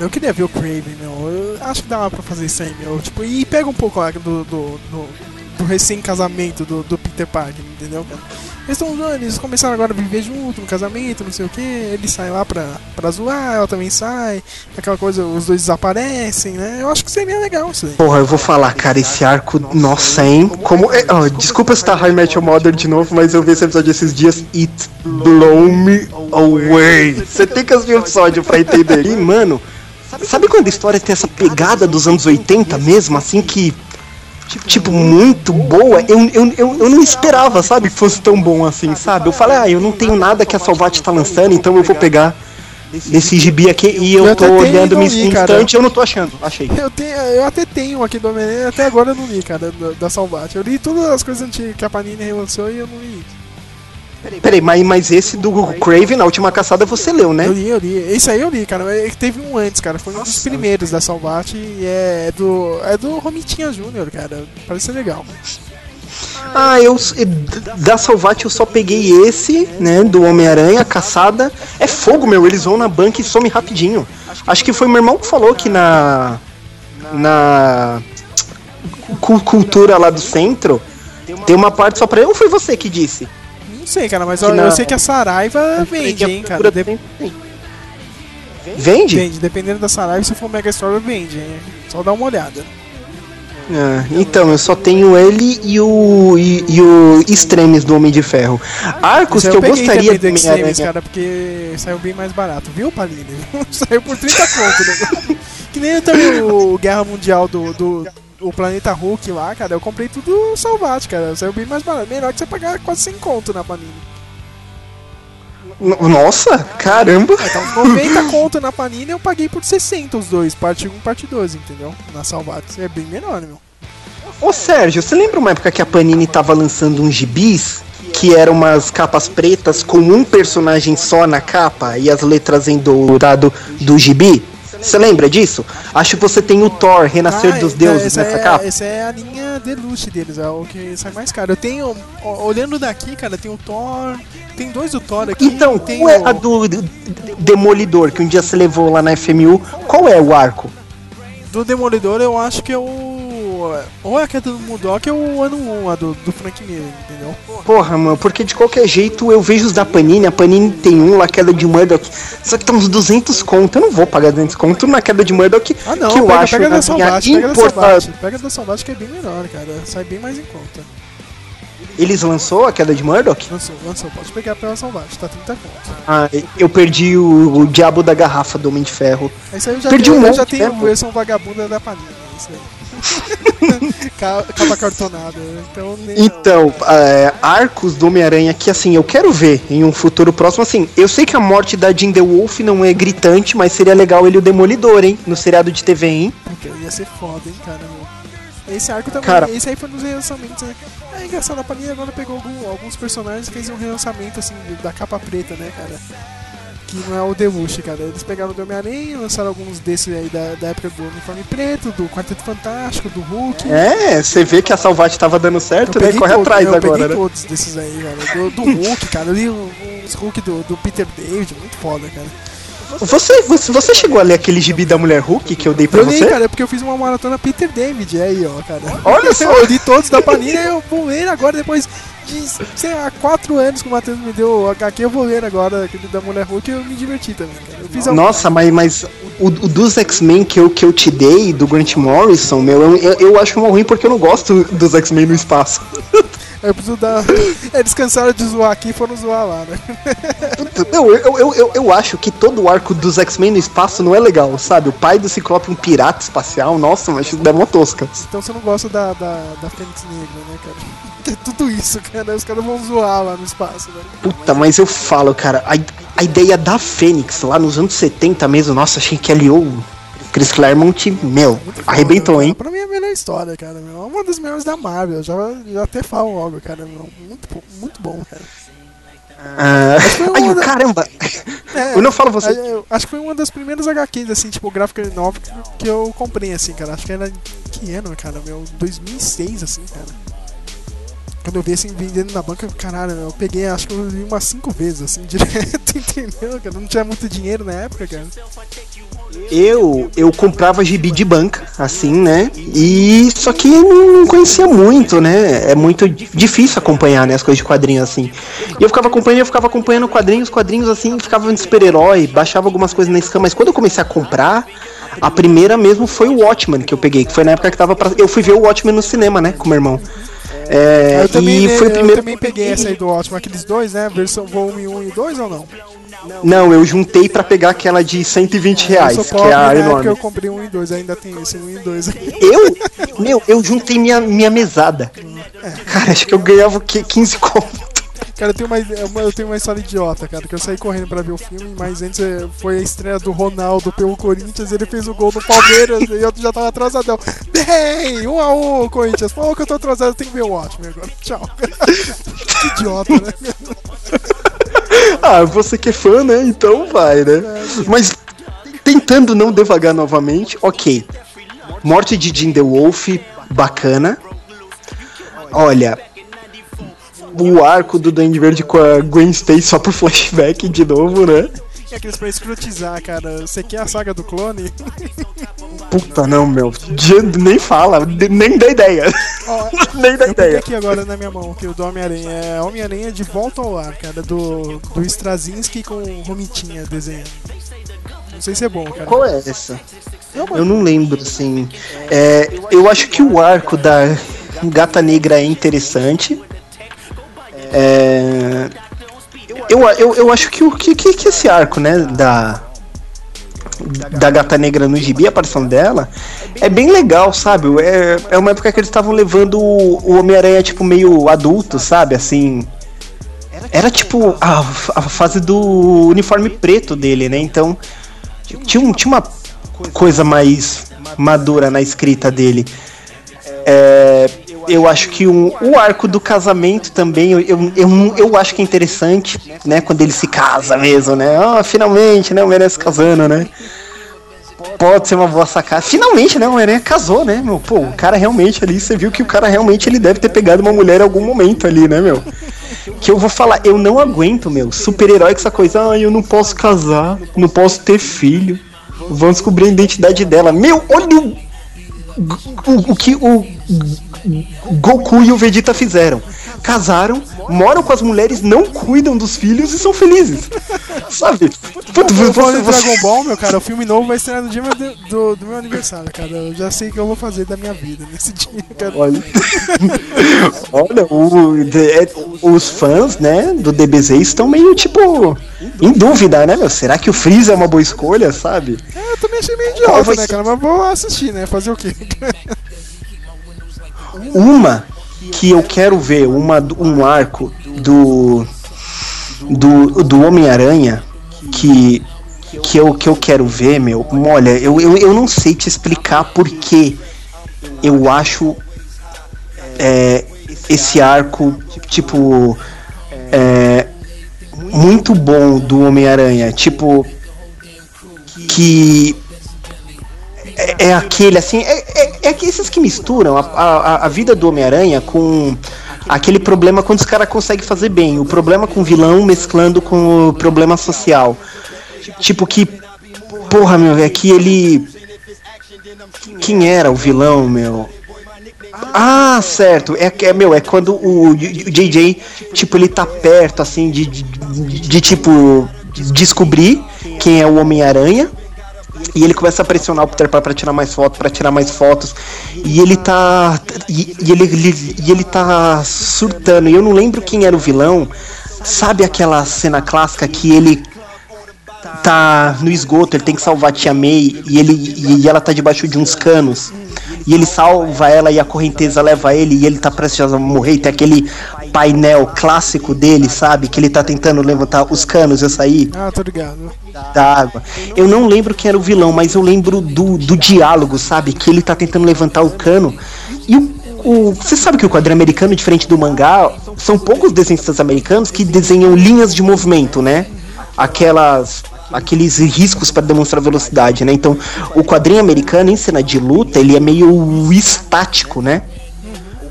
Cara, eu queria ver o Craven, meu. Eu acho que dá pra fazer isso aí, meu. Tipo, e pega um pouco lá do, do, do, do recém-casamento do, do Peter Parker, entendeu, cara? Eles estão eles começaram agora a viver junto no casamento, não sei o que. Ele sai lá pra, pra zoar, ela também sai. Aquela coisa, os dois desaparecem, né? Eu acho que seria legal isso aí. Porra, eu vou falar, cara, esse arco, nossa, hein? Como. é, ó, desculpa citar High Metal Mother de novo, mas eu vi esse episódio esses dias. It blow me away. Você tem que assistir o episódio pra entender. E, mano, sabe quando a história tem essa pegada dos anos 80 mesmo, assim que. Tipo, muito boa, eu, eu, eu, eu não esperava, sabe, que fosse tão bom assim, sabe? Eu falei, ah, eu não tenho nada que a Salvat tá lançando, então eu vou pegar desse gibi aqui e eu Eu tô olhando me instante, eu não tô achando, achei. Eu, tenho, eu até tenho aqui do Homem-Aranha, até agora eu não li, cara, da, da Salvat. Eu li todas as coisas antigas que a Panini relançou e eu não li. Peraí, mas, mas esse do Craven, na última caçada, você leu, né? Eu li, eu li. Esse aí eu li, cara. É Teve um antes, cara. Foi um dos primeiros da Salvat e é do. É do Romitinha Júnior, cara. Parece ser legal. Ah, eu. Da Salvat eu só peguei esse, né? Do Homem-Aranha, caçada. É fogo, meu. Eles vão na banca e somem rapidinho. Acho que foi meu irmão que falou que na. Na. cu- Cultura lá do centro. Tem uma parte só pra eu ou foi você que disse? Sei, cara, mas eu, eu sei que a Saraiva vende, hein, cara. De- Vende? Vende, dependendo da Saraiva, se for Mega Store, vende, hein. Só dá uma olhada. Ah, então, eu só tenho ele e o. e, e o Extremes do Homem de Ferro. Arcos Esse que eu gostaria do Extremes, Homem-Aranha. cara, porque saiu bem mais barato, viu, Palini? saiu por 30 conto, né? Que nem também o Guerra Mundial do, do o Planeta Hulk lá, cara, eu comprei tudo salvate, cara. Saiu bem mais barato. Melhor que você pagar quase 100 conto na Panini. Nossa, caramba! É, uns 90 conto na Panini eu paguei por 60 os dois, parte 1 parte 2, entendeu? Na Salvates. É bem menor, meu. Ô Sérgio, você lembra uma época que a Panini tava lançando uns gibis? Que eram umas capas pretas com um personagem só na capa e as letras em dourado do gibi? Você lembra disso? Acho que você tem o Thor, Renascer Ah, dos é, Deuses essa nessa é, capa. Essa é a linha deluxe deles, é o que sai mais caro. Eu tenho, olhando daqui, cara, tem o Thor, tem dois do Thor aqui. Então, qual é o- a do do Demolidor que um dia você levou lá na FMU? Qual é o arco? Do Demolidor eu acho que é o. Ou é a queda do Mudok ou o ano 1, a do, do Frank Miller, entendeu? Porra, mano, porque de qualquer jeito eu vejo os da Panini, a Panini tem um lá, queda de Murdoch, só que tá uns 200 conto, eu não vou pagar 200 conto na queda de Murdoch, Ah não, que eu pega, acho pega da Salvate, pega da importa- Salvate. Pega da Salvate que é bem menor, cara. Sai bem mais em conta. Eles lançou a queda de Murdoch? Lançou, lançou. Pode pegar pela Salvate, tá 30 conto. Ah, eu perdi o, o diabo da garrafa do Homem de Ferro. Esse aí eu já Perdi tenho, um eu monte, já tenho né, pô? versão vagabunda da Panini, é isso aí. Ca- Capa cartonada, então nem... Então, é, arcos do Homem-Aranha que assim, eu quero ver em um futuro próximo, assim, eu sei que a morte da Jean The Wolf não é gritante, mas seria legal ele o Demolidor, hein, no seriado de TV, hein? Puta, ia ser foda, hein, cara. meu. Esse arco também, Cara. esse aí foi nos relançamentos, né? É engraçado, a Panini agora pegou algum- alguns personagens e fez um relançamento, assim, da capa preta, né, cara? Que não é o Deluxe, cara. Eles pegaram do Homem-Aranha, lançaram alguns desses aí da, da época do Uniforme Preto, do Quarteto Fantástico, do Hulk. É, você vê que a Salvate tava dando certo, Eu né? Corre todos, atrás eu agora, peguei né? todos desses aí, cara. Do, do Hulk, cara. Eu li uns Hulk do, do Peter David, muito foda, cara. Você, você, você chegou a ler aquele gibi da Mulher Hulk que eu dei pra Eu li, você? cara, é porque eu fiz uma maratona Peter David, aí, ó, cara. Olha só. eu li todos da Panini, eu vou ler agora, depois de, sei lá, quatro anos que o Matheus me deu o HQ, eu vou ler agora aquele da Mulher Hulk eu me diverti também, cara. Fiz algum- Nossa, mas, mas o, o dos X-Men que eu, que eu te dei, do Grant Morrison, meu, eu, eu, eu acho mal ruim porque eu não gosto dos X-Men no espaço. Eu preciso dar. Eles cansaram de zoar aqui e foram zoar lá, né? Não, eu, eu, eu, eu acho que todo o arco dos X-Men no espaço não é legal, sabe? O pai do Ciclope é um pirata espacial, nossa, mas isso é mó tosca. Então você não gosta da, da, da Fênix Negra, né, cara? É tudo isso, cara. Os caras vão zoar lá no espaço, né? Puta, mas eu falo, cara, a, a ideia da Fênix lá nos anos 70 mesmo, nossa, achei que aliou Chris Claremont, meu, arrebentou, hein? Pra mim é a melhor história, cara. Meu. É uma das melhores da Marvel. Eu já, já até falo logo, cara. Meu. Muito, muito bom, cara. Ah, ai, da- caramba! É, Eu não falo você. é, acho que foi uma das primeiras HQs, assim, tipo, gráfica nova que, eu comprei, assim, cara. Acho que era. Que ano, cara? Meu, 2006, assim, cara. Quando eu vi assim, vendendo na banca, caralho, eu peguei, acho que eu li umas cinco vezes, assim, direto, entendeu? Cara, não tinha muito dinheiro na época, cara. Eu, eu comprava gibi de banca, assim, né? E só que não conhecia muito, né? É muito difícil acompanhar, né, as coisas de quadrinhos assim. E eu ficava acompanhando, eu ficava acompanhando quadrinhos, quadrinhos assim, ficava vendo super-herói, baixava algumas coisas na Scan, mas quando eu comecei a comprar, a primeira mesmo foi o Watchmen que eu peguei, que foi na época que tava pra... eu fui ver o Watchmen no cinema, né, com meu irmão. É, eu também, e né, foi o eu primeiro também peguei essa aí do ótimo, aqueles dois, né? Versão volume 1 e 2 ou não? Não, eu juntei pra pegar aquela de 120 reais, eu que pobre, é a né? Enorme. eu comprei um e dois, ainda tem esse um e dois. Eu? Meu, eu juntei minha, minha mesada. Cara, acho que eu ganhava o quê? 15 conto. Cara, eu tenho, uma, uma- eu tenho uma história idiota, cara, que eu saí correndo pra ver o filme, mas antes eh, foi a estreia do Ronaldo pelo Corinthians, ele fez o gol no Palmeiras e eu já tava atrasadão. Bem, um a um, Corinthians. Falou que eu tô atrasado, tenho que ver o ótimo agora. Tchau. que idiota, né? Ah, você que é fã, né? Então vai, né? Mas tentando não devagar novamente, ok. Morte de Jim the Wolf, bacana. Olha, o arco do Duende Verde com a Gwen Stacy só pro flashback de novo, né? É aqueles pra escrotizar, cara. Você quer a saga do clone? Puta não, meu. De- Nem fala, de- nem dá ideia. nem dá Eu ideia. aqui agora na minha mão, que o do Homem-Aranha é Homem-Aranha de volta ao ar, cara, do, do Straczynski com o Romitinha desenhando. Não sei se é bom, cara. Qual é essa? Eu não lembro, assim. É, eu acho que o arco da Gata Negra é interessante. É, eu, eu, eu acho que, o que, que, que esse arco, né, da, da Gata Negra no gibi, a aparição dela, é bem legal, sabe? É, é uma época que eles estavam levando o, Homem-Aranha, tipo, meio adulto, sabe? Assim. Era tipo a, a fase do uniforme preto dele, né? Então tinha, tinha uma coisa mais madura na escrita dele. É, eu acho que um- o arco do casamento também, eu, eu, eu, eu acho que é interessante, né? Quando ele se casa mesmo, né? Ah, finalmente, né? O se casando, né? Pode ser uma boa sacada. Finalmente, né? O Homem-Aranha casou, né, meu? Pô, o cara realmente ali, você viu que o cara realmente ele deve ter pegado uma mulher em algum momento ali, né, meu? Que eu vou falar, eu não aguento, meu. Super-herói com essa coisa, ah, eu não posso casar, não posso ter filho. Vamos descobrir a identidade dela. Meu, olha o, o, o que o Goku e o Vegeta fizeram. Casaram, moram com as mulheres, não cuidam dos filhos e são felizes. Sabe? Puta, Eu você, Dragon Ball, meu cara, o filme novo vai estrear no dia do, do, meu aniversário, cara. Eu já sei o que eu vou fazer da minha vida nesse dia, cara. Olha, olha o, de- é, os fãs, né, do DBZ estão meio tipo em dúvida, né, meu? Será que o Freeza é uma boa escolha, sabe? É, eu também achei meio idiota, né, ser? cara? Mas vou assistir, né? Fazer o quê? Uma que eu quero ver, uma um arco do do, do Homem-Aranha que que eu, que eu quero ver, meu. Olha, eu, eu, eu não sei te explicar porque eu acho é, esse arco, tipo, é, muito bom do Homem-Aranha. Tipo, que é, é aquele assim, é, é, é esses que misturam a, a, a vida do Homem-Aranha com aquele problema quando os caras conseguem fazer bem, o problema com o vilão mesclando com o problema social. Tipo que, porra, meu, é que ele. Quem era o vilão, meu? Ah, certo. É, é meu, é quando o, o JJ, tipo, ele tá perto, assim, de, de, de- de, tipo, descobrir quem é o Homem-Aranha. E ele começa a pressionar o Peter Parker tirar mais fotos, pra tirar mais fotos. E ele tá. E, e ele, ele- e ele tá surtando. E eu não lembro quem era o vilão. Sabe aquela cena clássica que ele tá no esgoto, ele tem que salvar a tia May e, ele, e ela tá debaixo de uns canos. E ele salva ela e a correnteza leva ele e ele tá prestes a morrer. E tem aquele painel clássico dele, sabe? Que ele tá tentando levantar os canos e sair Ah, tô ligado. da água. Eu não lembro quem era o vilão, mas eu lembro do, do diálogo, sabe? Que ele tá tentando levantar o cano. E o, o- Você sabe que o quadrinho americano, diferente do mangá, são poucos desenhistas americanos que desenham linhas de movimento, né? Aquelas. Aqueles riscos para demonstrar velocidade, né? Então, o quadrinho americano, em cena de luta, ele é meio estático, né?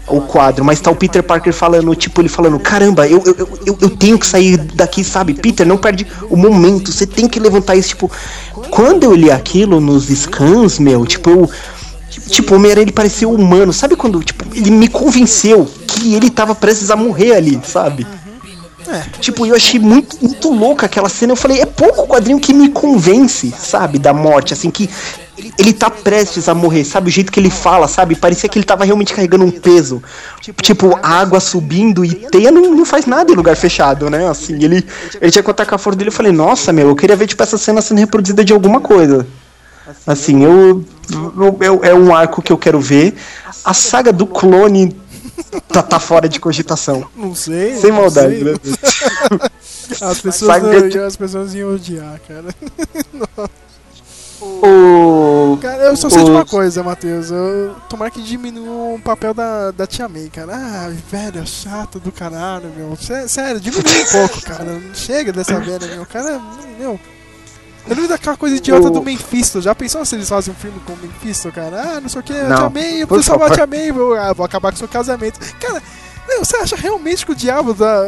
O quadro, mas tá o Peter Parker falando, tipo, ele falando, caramba, eu, eu, eu- eu, tenho que sair daqui, sabe? Peter, não perde o momento, você tem que levantar isso, tipo, quando eu li aquilo nos scans, meu, tipo, eu. Tipo, o Homem-Aranha ele pareceu humano, sabe quando, tipo, ele me convenceu que ele tava prestes a morrer ali, sabe? Tipo, eu achei muito, muito louca aquela cena. Eu falei, é pouco quadrinho que me convence, sabe, da morte, assim, que ele, tá prestes a morrer, sabe? O jeito que ele fala, sabe? Parecia que ele tava realmente carregando um peso. Tipo, a água subindo e teia não, não faz nada em lugar fechado, né? Assim, ele, ele tinha que atacar a força dele. Eu falei, nossa, meu, eu queria ver, tipo, essa cena sendo reproduzida de alguma coisa. Assim, eu, eu, é um arco que eu quero ver. A saga do clone tá, tá fora de cogitação. Não sei. Sem maldade, sei. né? As pessoas, Saga as pessoas iam odiar, cara. O... Cara, eu só sei de o- uma coisa, Matheus. Eu, tomara que diminua o papel da, da Tia May, cara. Ah, velho, chato do caralho, meu. Sé- Sério, diminui um pouco, cara. Chega dessa velha, meu. Cara, meu. Eu lembro daquela coisa idiota O- do Mephisto. Já pensou se eles fazem um filme com o Mephisto, cara? Ah, não sei o que, Não, Tia May, eu por preciso salvar a. Tia May, vou, ah, vou acabar com o seu casamento. Cara, Meu, você acha realmente que o diabo da.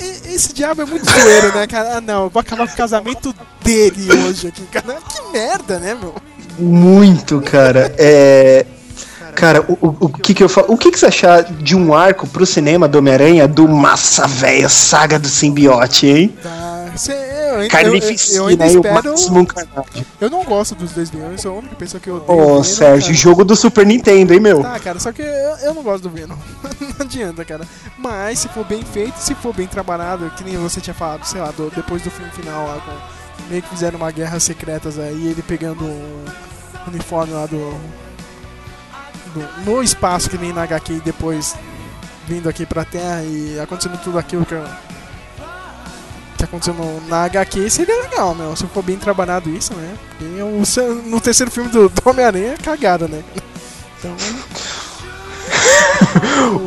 e- Esse diabo é muito zoeiro, né, cara? Ah, não, eu vou acabar com o casamento dele hoje aqui, cara. Que merda, né, meu? Muito, cara. É. Cara, o, o, o que que eu falo? O que que você achar de um arco pro cinema do Homem-Aranha do massa velha saga do simbiote, hein? Tá. Cê, eu, ainda- eu, eu, Carnificina ainda espero. carnado. Eu não gosto dos dois Venom, eu sou a única pessoa que eu odeio. Ô, Venom, Sérgio, cara. jogo do Super Nintendo, hein, meu? Tá, cara, só que eu, eu não gosto do Venom. não adianta, cara. Mas se for bem feito, se for bem trabalhado, que nem você tinha falado, sei lá, do- depois do filme final lá, com, meio que fizeram uma guerra secretas aí, ele pegando o uniforme lá do, do- no espaço, que nem na HQ, e depois vindo aqui pra Terra e acontecendo tudo aquilo que, eu- no- na HQ, seria legal, meu. Se for bem trabalhado isso, né? Porque o, se- no terceiro filme do, do Homem-Aranha é cagada, né? Então.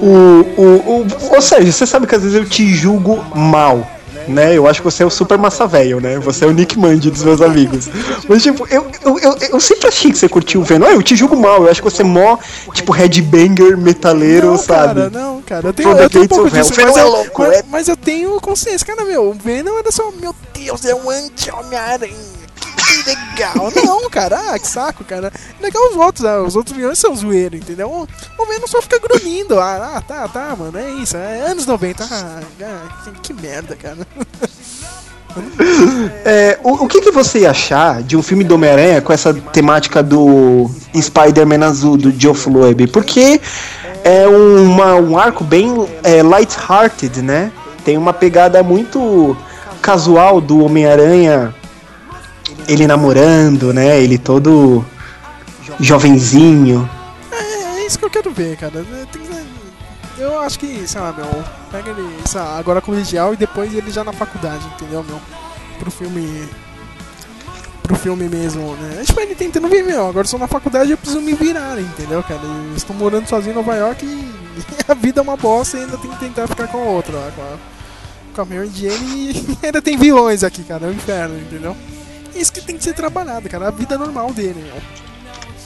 O, o, o, ô Sérgio, você sabe que às vezes eu te julgo mal, né? Eu acho que você é o super massa velho, né? Você é o Nick Mandy dos meus amigos. Mas, tipo, eu, eu, eu, eu sempre achei que você curtiu o Venom. Ah, eu te julgo mal, eu acho que você é mó, tipo, headbanger metaleiro, não, sabe? Cara, não, cara, eu tenho, eu tenho um pouco disso, O mas é eu, louco, mas, é- mas eu tenho consciência, cara, meu, o Venom era só, meu Deus, é um anti-Homem-Aranha. Legal. Não, cara, ah, que saco, cara. Legal os outros, ah, os outros vilões são zoeiros, entendeu? O, o Venom só fica grunhindo. Ah, ah, tá, tá, mano, é isso. É anos 90. Ah, ah, que, que merda, cara. É, o, o que, que você ia achar de um filme do Homem-Aranha com essa temática do Spider-Man azul, do Geoff Loeb? Porque é uma, um arco bem é, light-hearted, né? Tem uma pegada muito casual do Homem-Aranha, ele namorando, né? Ele todo jovenzinho. É, é isso que eu quero ver, cara. É, eu acho que, sei lá, meu, pega ele lá, agora colegial e depois ele já na faculdade, entendeu, meu? Pro filme. Pro filme mesmo, né? Tipo, ele tentando ver, meu, agora sou na faculdade eu preciso me virar, entendeu, cara? Eu estou morando sozinho em Nova York e a vida é uma bosta e ainda tem que tentar ficar com a outra, com a, com a Mary Jane e ainda tem vilões aqui, cara, é um inferno, entendeu? Isso que tem que ser trabalhado, cara, a vida normal dele, meu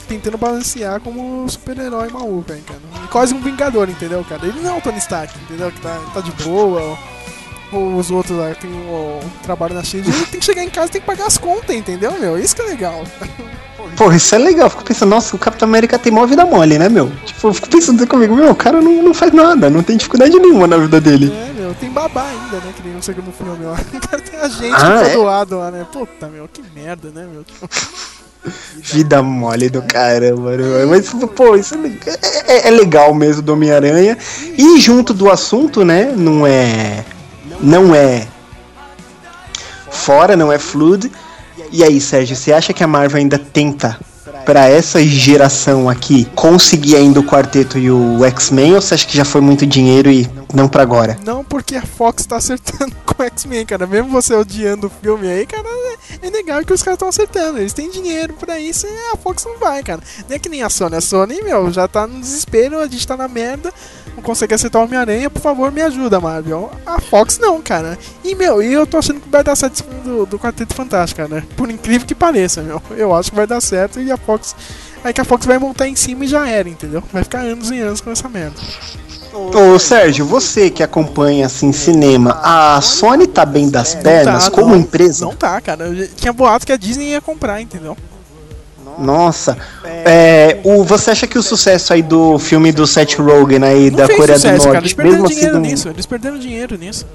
tentando balancear como super-herói maluco, hein, cara. E quase um vingador, entendeu, cara? Ele não é o Tony Stark, entendeu? Que tá, tá de boa. Ou, os outros lá que tem o, trabalho na Shield. Ele tem que chegar em casa e tem que pagar as contas, entendeu, meu? Isso que é legal. Porra, isso é legal. Fico pensando, nossa, o Capitão América tem mó vida mole, né, meu? Tipo, eu fico pensando comigo, meu, o cara não, não faz nada, não tem dificuldade nenhuma na vida dele. É, meu, tem babá ainda, né? Que nem no segundo filme lá. Cara tem a gente Ah, é? lado lá, né? Puta, meu, que merda, né, meu? Vida mole do caramba, né? mas pô, isso é, é- é- é legal mesmo do Homem-Aranha. E junto do assunto, né? Não é. Não é. Fora, não é fluid. E aí, Sérgio, você acha que a Marvel ainda tenta, pra essa geração aqui, conseguir ainda o quarteto e o X-Men? Ou você acha que já foi muito dinheiro e não pra agora? Não porque a Fox tá acertando com o X-Men, cara. Mesmo você odiando o filme aí, cara, é, é legal que os caras estão acertando. Eles têm dinheiro pra isso e a Fox não vai, cara. Não é que nem a Sony. A Sony, meu, já tá no desespero, a gente tá na merda, não consegue acertar o Homem-Aranha, por favor, me ajuda, Marvel. A Fox não, cara. E, meu, e eu tô achando que vai dar certo do, do Quarteto Fantástico, cara. Por incrível que pareça, meu. Eu acho que vai dar certo e a Fox. Aí que a Fox vai montar em cima e já era, entendeu? Vai ficar anos e anos com essa merda. Ô Sérgio, você que acompanha assim cinema, a Sony tá bem das pernas tá, como não. empresa? Não tá, cara. Tinha boato que a Disney ia comprar, entendeu? Nossa, é, o, você acha que o sucesso aí do filme do Seth Rogen aí da Fez Coreia sucesso, do cara. Norte, Eles perderam mesmo assim, dinheiro não- nisso. Eles perderam dinheiro nisso.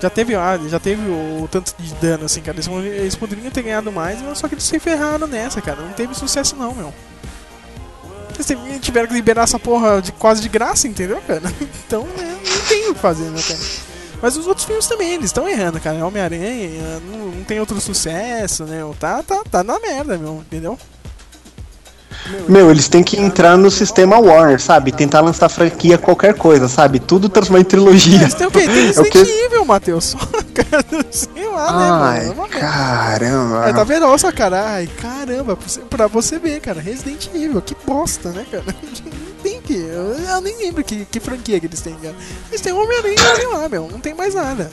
Já teve, ah, já teve o tanto de dano, assim, cara. Eles, eles poderiam ter ganhado mais, mas só que eles se ferraram nessa, cara. Não teve sucesso, não, meu. Eles tiveram que liberar essa porra de, quase de graça, entendeu, cara? Então, né, não tem o que fazer, né, cara? Mas os outros filmes também, eles estão errando, cara. Homem-Aranha, não, não tem outro sucesso, né? Tá, tá, tá na merda, meu, entendeu? Meu, eles têm que entrar no sistema Warner, sabe? Tentar lançar franquia qualquer coisa, sabe? Tudo transformar em trilogia. Mas tem o quê? Tem É Resident que- Evil, Matheus. Sei lá, né, Ai, mano? É uma merda. caramba. É, tá vendo? Olha só, cara. Ai, caramba, pra você ver, cara. Resident Evil, que bosta, né, cara? Não. Eu, eu nem lembro que, que franquia que eles têm, cara. Eles têm Homem-Aranha sei lá, meu. Não tem mais nada.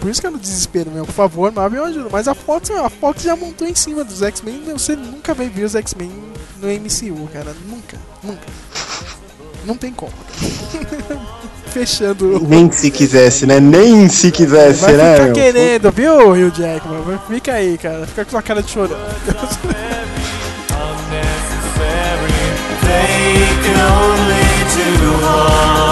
Por isso que é no desespero, meu. Por favor, Marvel ajuda. Mas a Fox, meu, a Fox já montou em cima dos X-Men. Você nunca vai ver os X-Men no MCU, cara. Nunca, nunca. Não tem como. Fechando. Nem se quisesse, né? Nem se quisesse, Vai né? ficar meu? querendo, viu, Rio Jackman? Fica aí, cara. Fica com a cara de chorando. heart.